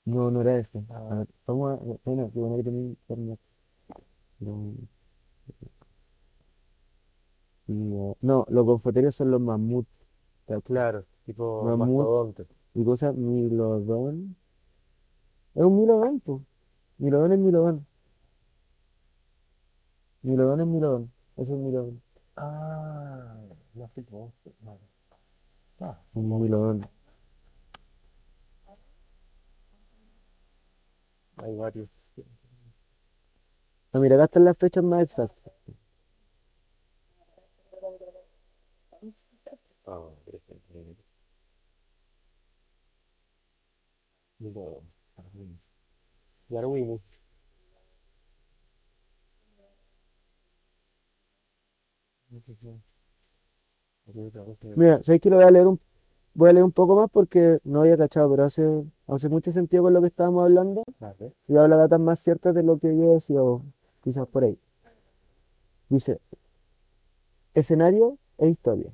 No, no era. Ah. A ver, vamos a. Bueno, qué bueno que tenía internet. No, no, no, los confoterios son los mamuts. Claro, tipo Mamut. mastodonte. ¿Y cosa? Milodón. Es un milodón, pues. Milodón es milodón. Milodón es milodón. Eso es milodón. Ah, no sé cómo. no. Ah, Un milodón. Hay varios. Ah, mira, acá están las fechas más exactas. Ah, Darwin. Darwin. No sé cosa. Mira, ¿sabes que lo voy a leer un, voy a leer un poco más porque no había cachado, pero hace, hace mucho sentido con lo que estábamos hablando Vale. y habla datas más ciertas de lo que yo decía, o quizás por ahí. Dice, escenario e historia.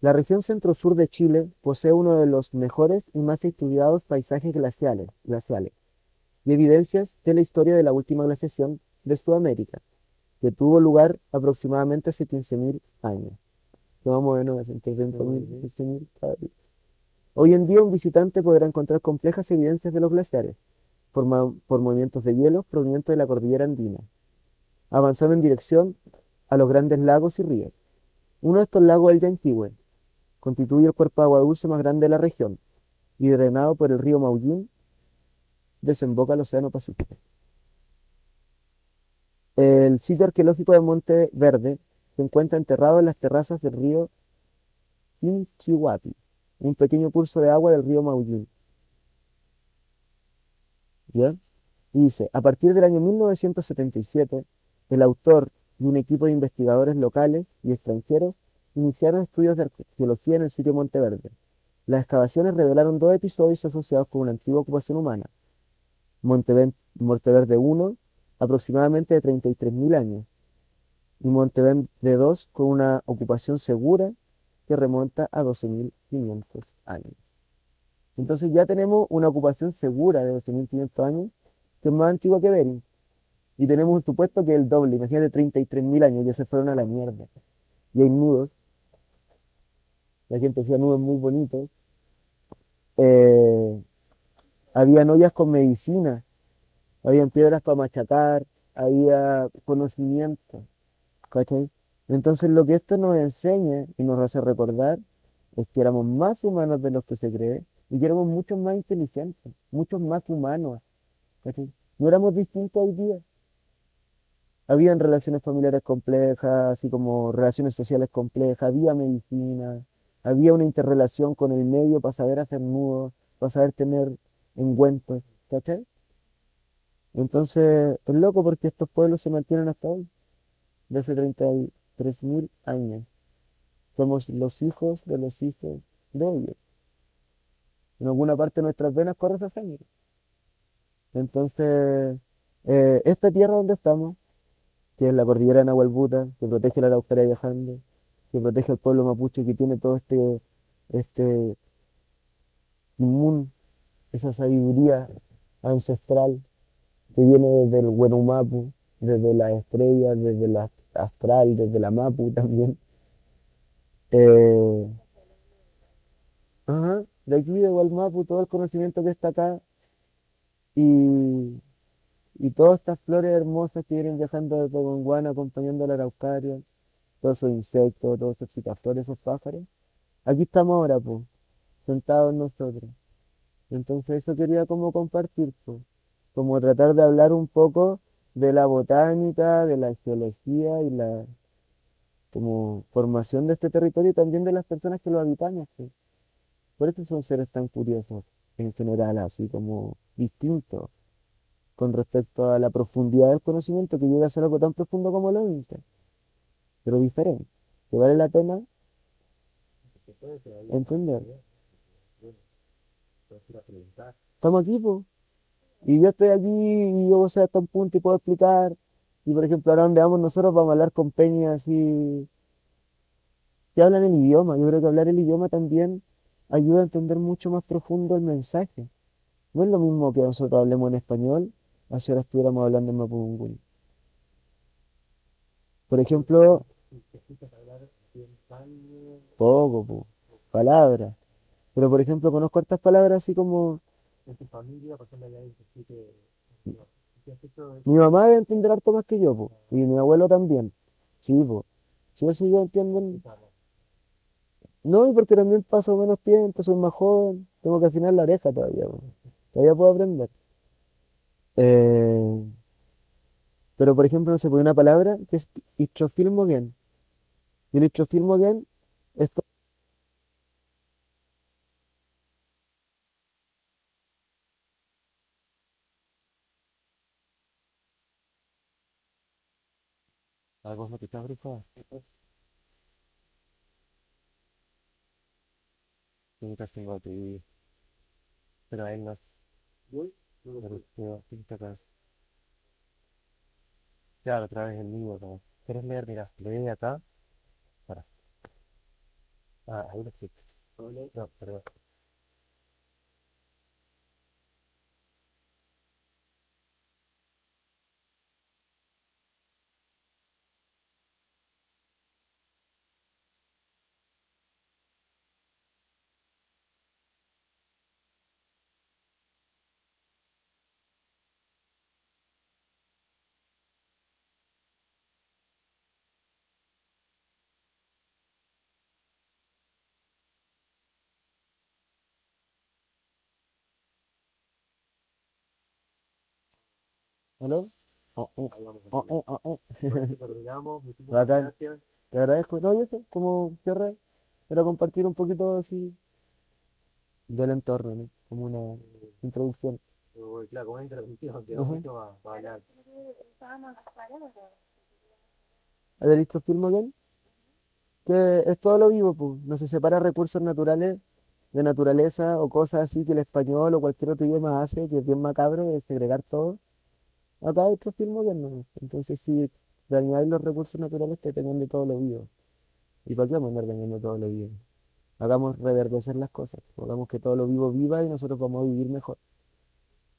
La región centro-sur de Chile posee uno de los mejores y más estudiados paisajes glaciales, glaciales y evidencias de la historia de la última glaciación de Sudamérica, que tuvo lugar aproximadamente hace 15.000 años. Que Más o menos entre 20.000 y 15.000 cada día. Hoy en día un visitante podrá encontrar complejas evidencias de los glaciares, por, ma- por movimientos de hielo provenientes de la cordillera andina, avanzando en dirección a los grandes lagos y ríos. Uno de estos lagos es el Yanquihue, constituye el cuerpo de agua dulce más grande de la región y drenado por el río Maullín, desemboca al Océano Pacífico. El sitio arqueológico de Monte Verde se encuentra enterrado en las terrazas del río Chinchihuapi, un pequeño curso de agua del río Maullín. ¿Ya? Y dice, a partir del año 1977, el autor y un equipo de investigadores locales y extranjeros iniciaron estudios de arqueología en el sitio Monteverde. Las excavaciones revelaron dos episodios asociados con una antigua ocupación humana. Monteven- Monteverde 1, aproximadamente de 33.000 años, y Monteverde 2, con una ocupación segura que remonta a 12.500 años. Entonces ya tenemos una ocupación segura de 12.500 años, que es más antigua que Bering. Y tenemos un supuesto que es el doble, imagínate 33.000 años, ya se fueron a la mierda. Y hay nudos. La gente hacía nudos muy bonitos. Eh, habían ollas con medicina, habían piedras para machacar, había conocimiento. ¿Cachai? Entonces lo que esto nos enseña y nos hace recordar es que éramos más humanos de los que se cree y que éramos mucho más inteligentes, muchos más humanos. No éramos distintos hoy día. Habían relaciones familiares complejas, así como relaciones sociales complejas, había medicina, había una interrelación con el medio para saber hacer nudos, para saber tener engüentos, ¿cachai? Entonces, es loco porque estos pueblos se mantienen hasta hoy, de hace 33.000 años. Somos los hijos de los hijos de ellos. En alguna parte de nuestras venas corre esa sangre. Entonces, eh, esta tierra donde estamos, que es la cordillera de Nahuelbuta, que protege la Araucaria viajando, que protege al pueblo mapuche, que tiene todo este, este esa sabiduría ancestral que viene desde el Huenumapu, desde las estrellas, desde la astral, desde la Mapu también, Eh, ajá, de aquí de Gualmapu, todo el conocimiento que está acá y, y todas estas flores hermosas que vienen viajando desde Gonguana acompañando a la araucaria, todos esos insectos, todos esos citaflores, esos pájaros. Aquí estamos ahora, pues, sentados nosotros. Entonces eso quería como compartir, como tratar de hablar un poco de la botánica, de la geología y la como formación de este territorio y también de las personas que lo habitamos. pues. Por eso son seres tan curiosos en general, así como distintos con respecto a la profundidad del conocimiento que llega a ser algo tan profundo como lo Inca, pero diferente, que vale la pena entender. Estamos aquí, pues. Y yo estoy aquí y yo sé hasta un punto y puedo explicar. Y por ejemplo, ahora donde vamos nosotros vamos a hablar con peñas así que hablan el idioma. Yo creo que hablar el idioma también ayuda a entender mucho más profundo el mensaje. No es lo mismo que nosotros hablemos en español, a si ahora estuviéramos hablando en mapudungun. Por ejemplo, Y poco, po, palabras. Pero por ejemplo, conozco hartas palabras así como en tu familia, por ejemplo, que no, ¿qué has hecho de- mi mamá debe entender harto más que yo, po, y mi abuelo también. Sí, po. Sí, eso yo entiendo. No, porque también paso menos tiempo, soy más joven, tengo que afinar la oreja todavía, po. Todavía puedo aprender. Eh, pero por ejemplo, no sé, pues, una palabra que es istrofilmogen. Y el istrofilmogen es Algo no te está grifado. Nunca tengo a ti. Pero a él no. Sí está acá. Claro, otra vez el libro. ¿no? ¿Quieres leer? Mira, lee acá. Para. Ah, ahí lo explico. No, perdón. ¿Aló? Oh, oh, oh, oh, oh, oh. Eso terminamos. Gracias. Te agradezco. No, yo sé, como cierre, era compartir un poquito así del entorno, ¿no? Como una introducción. Claro, como una introducción, mucho más para hablar. ¿Has visto Filmogen? Que es todo lo vivo, pues. No se separa recursos naturales de naturaleza o cosas así que el español o cualquier otro idioma hace, que es bien macabro, de segregar todo. Acá hay otro Filmogen, ¿no? Entonces, si dañáis los recursos naturales, te tengan de todo lo vivo. ¿Y para qué andar dañando todo lo vivo? Hagamos reverdecer las cosas, hagamos que todo lo vivo viva y nosotros vamos a vivir mejor.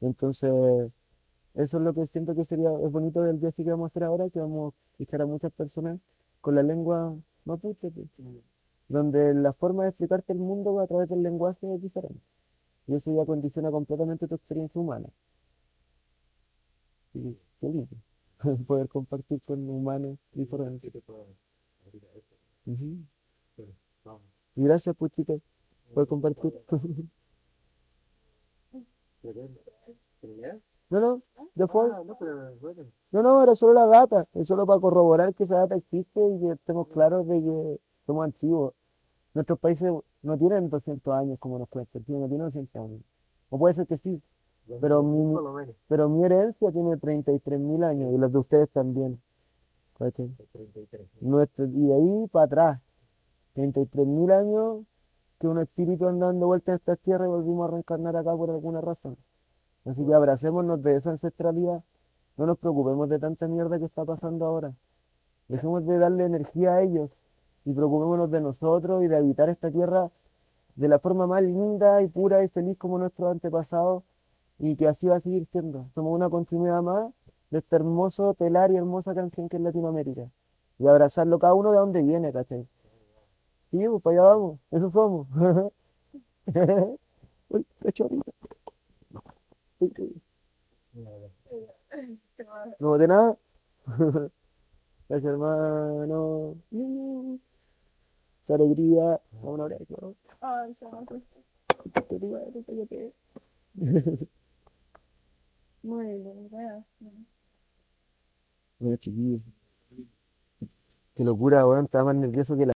Entonces, eso es lo que siento que sería, es bonito del viaje que vamos a hacer ahora, que vamos a escuchar a muchas personas con la lengua mapuche, pues, donde la forma de explicarte el mundo a través del lenguaje es diferente. Y eso ya condiciona completamente tu experiencia humana. Y lindo poder compartir con humanos diferentes. ¿Qué te puedo abrir a eso? Ujú. Pero, vamos. Y gracias, chicas, por compartir. No, no, de forma. Ah, no. No, era solo la data, es solo para corroborar que esa data existe y que estemos claros de que somos antiguos. Nuestros países no tienen 200 años como nos cuentan, no tienen 200 años. O puede ser que sí, Pero mi- pero mi herencia tiene 33.000 años y los de ustedes también. ¿cachai? el 33. Nuestro, y de ahí para atrás, 33.000 años que un espíritu andando vuelta en esta tierra y volvimos a reencarnar acá por alguna razón. Así que abracémonos de esa ancestralidad, no nos preocupemos de tanta mierda que está pasando ahora. Dejemos de darle energía a ellos y preocupémonos de nosotros y de habitar esta tierra de la forma más linda y pura y feliz como nuestros antepasados y que así va a seguir siendo. Somos una continuidad más de este hermoso telar y hermosa canción que es Latinoamérica. Y abrazarlo cada uno de donde viene, ¿cachai? Sí, pues para allá vamos, eso somos. Uy. No de nada. Gracias, hermano. Mm. Esa alegría. Vamos a. Ay, se me fue. Te digo, te digo que- Muy bien, gracias. Mira, chiquillo. Qué locura, weón. Estaba más nervioso que la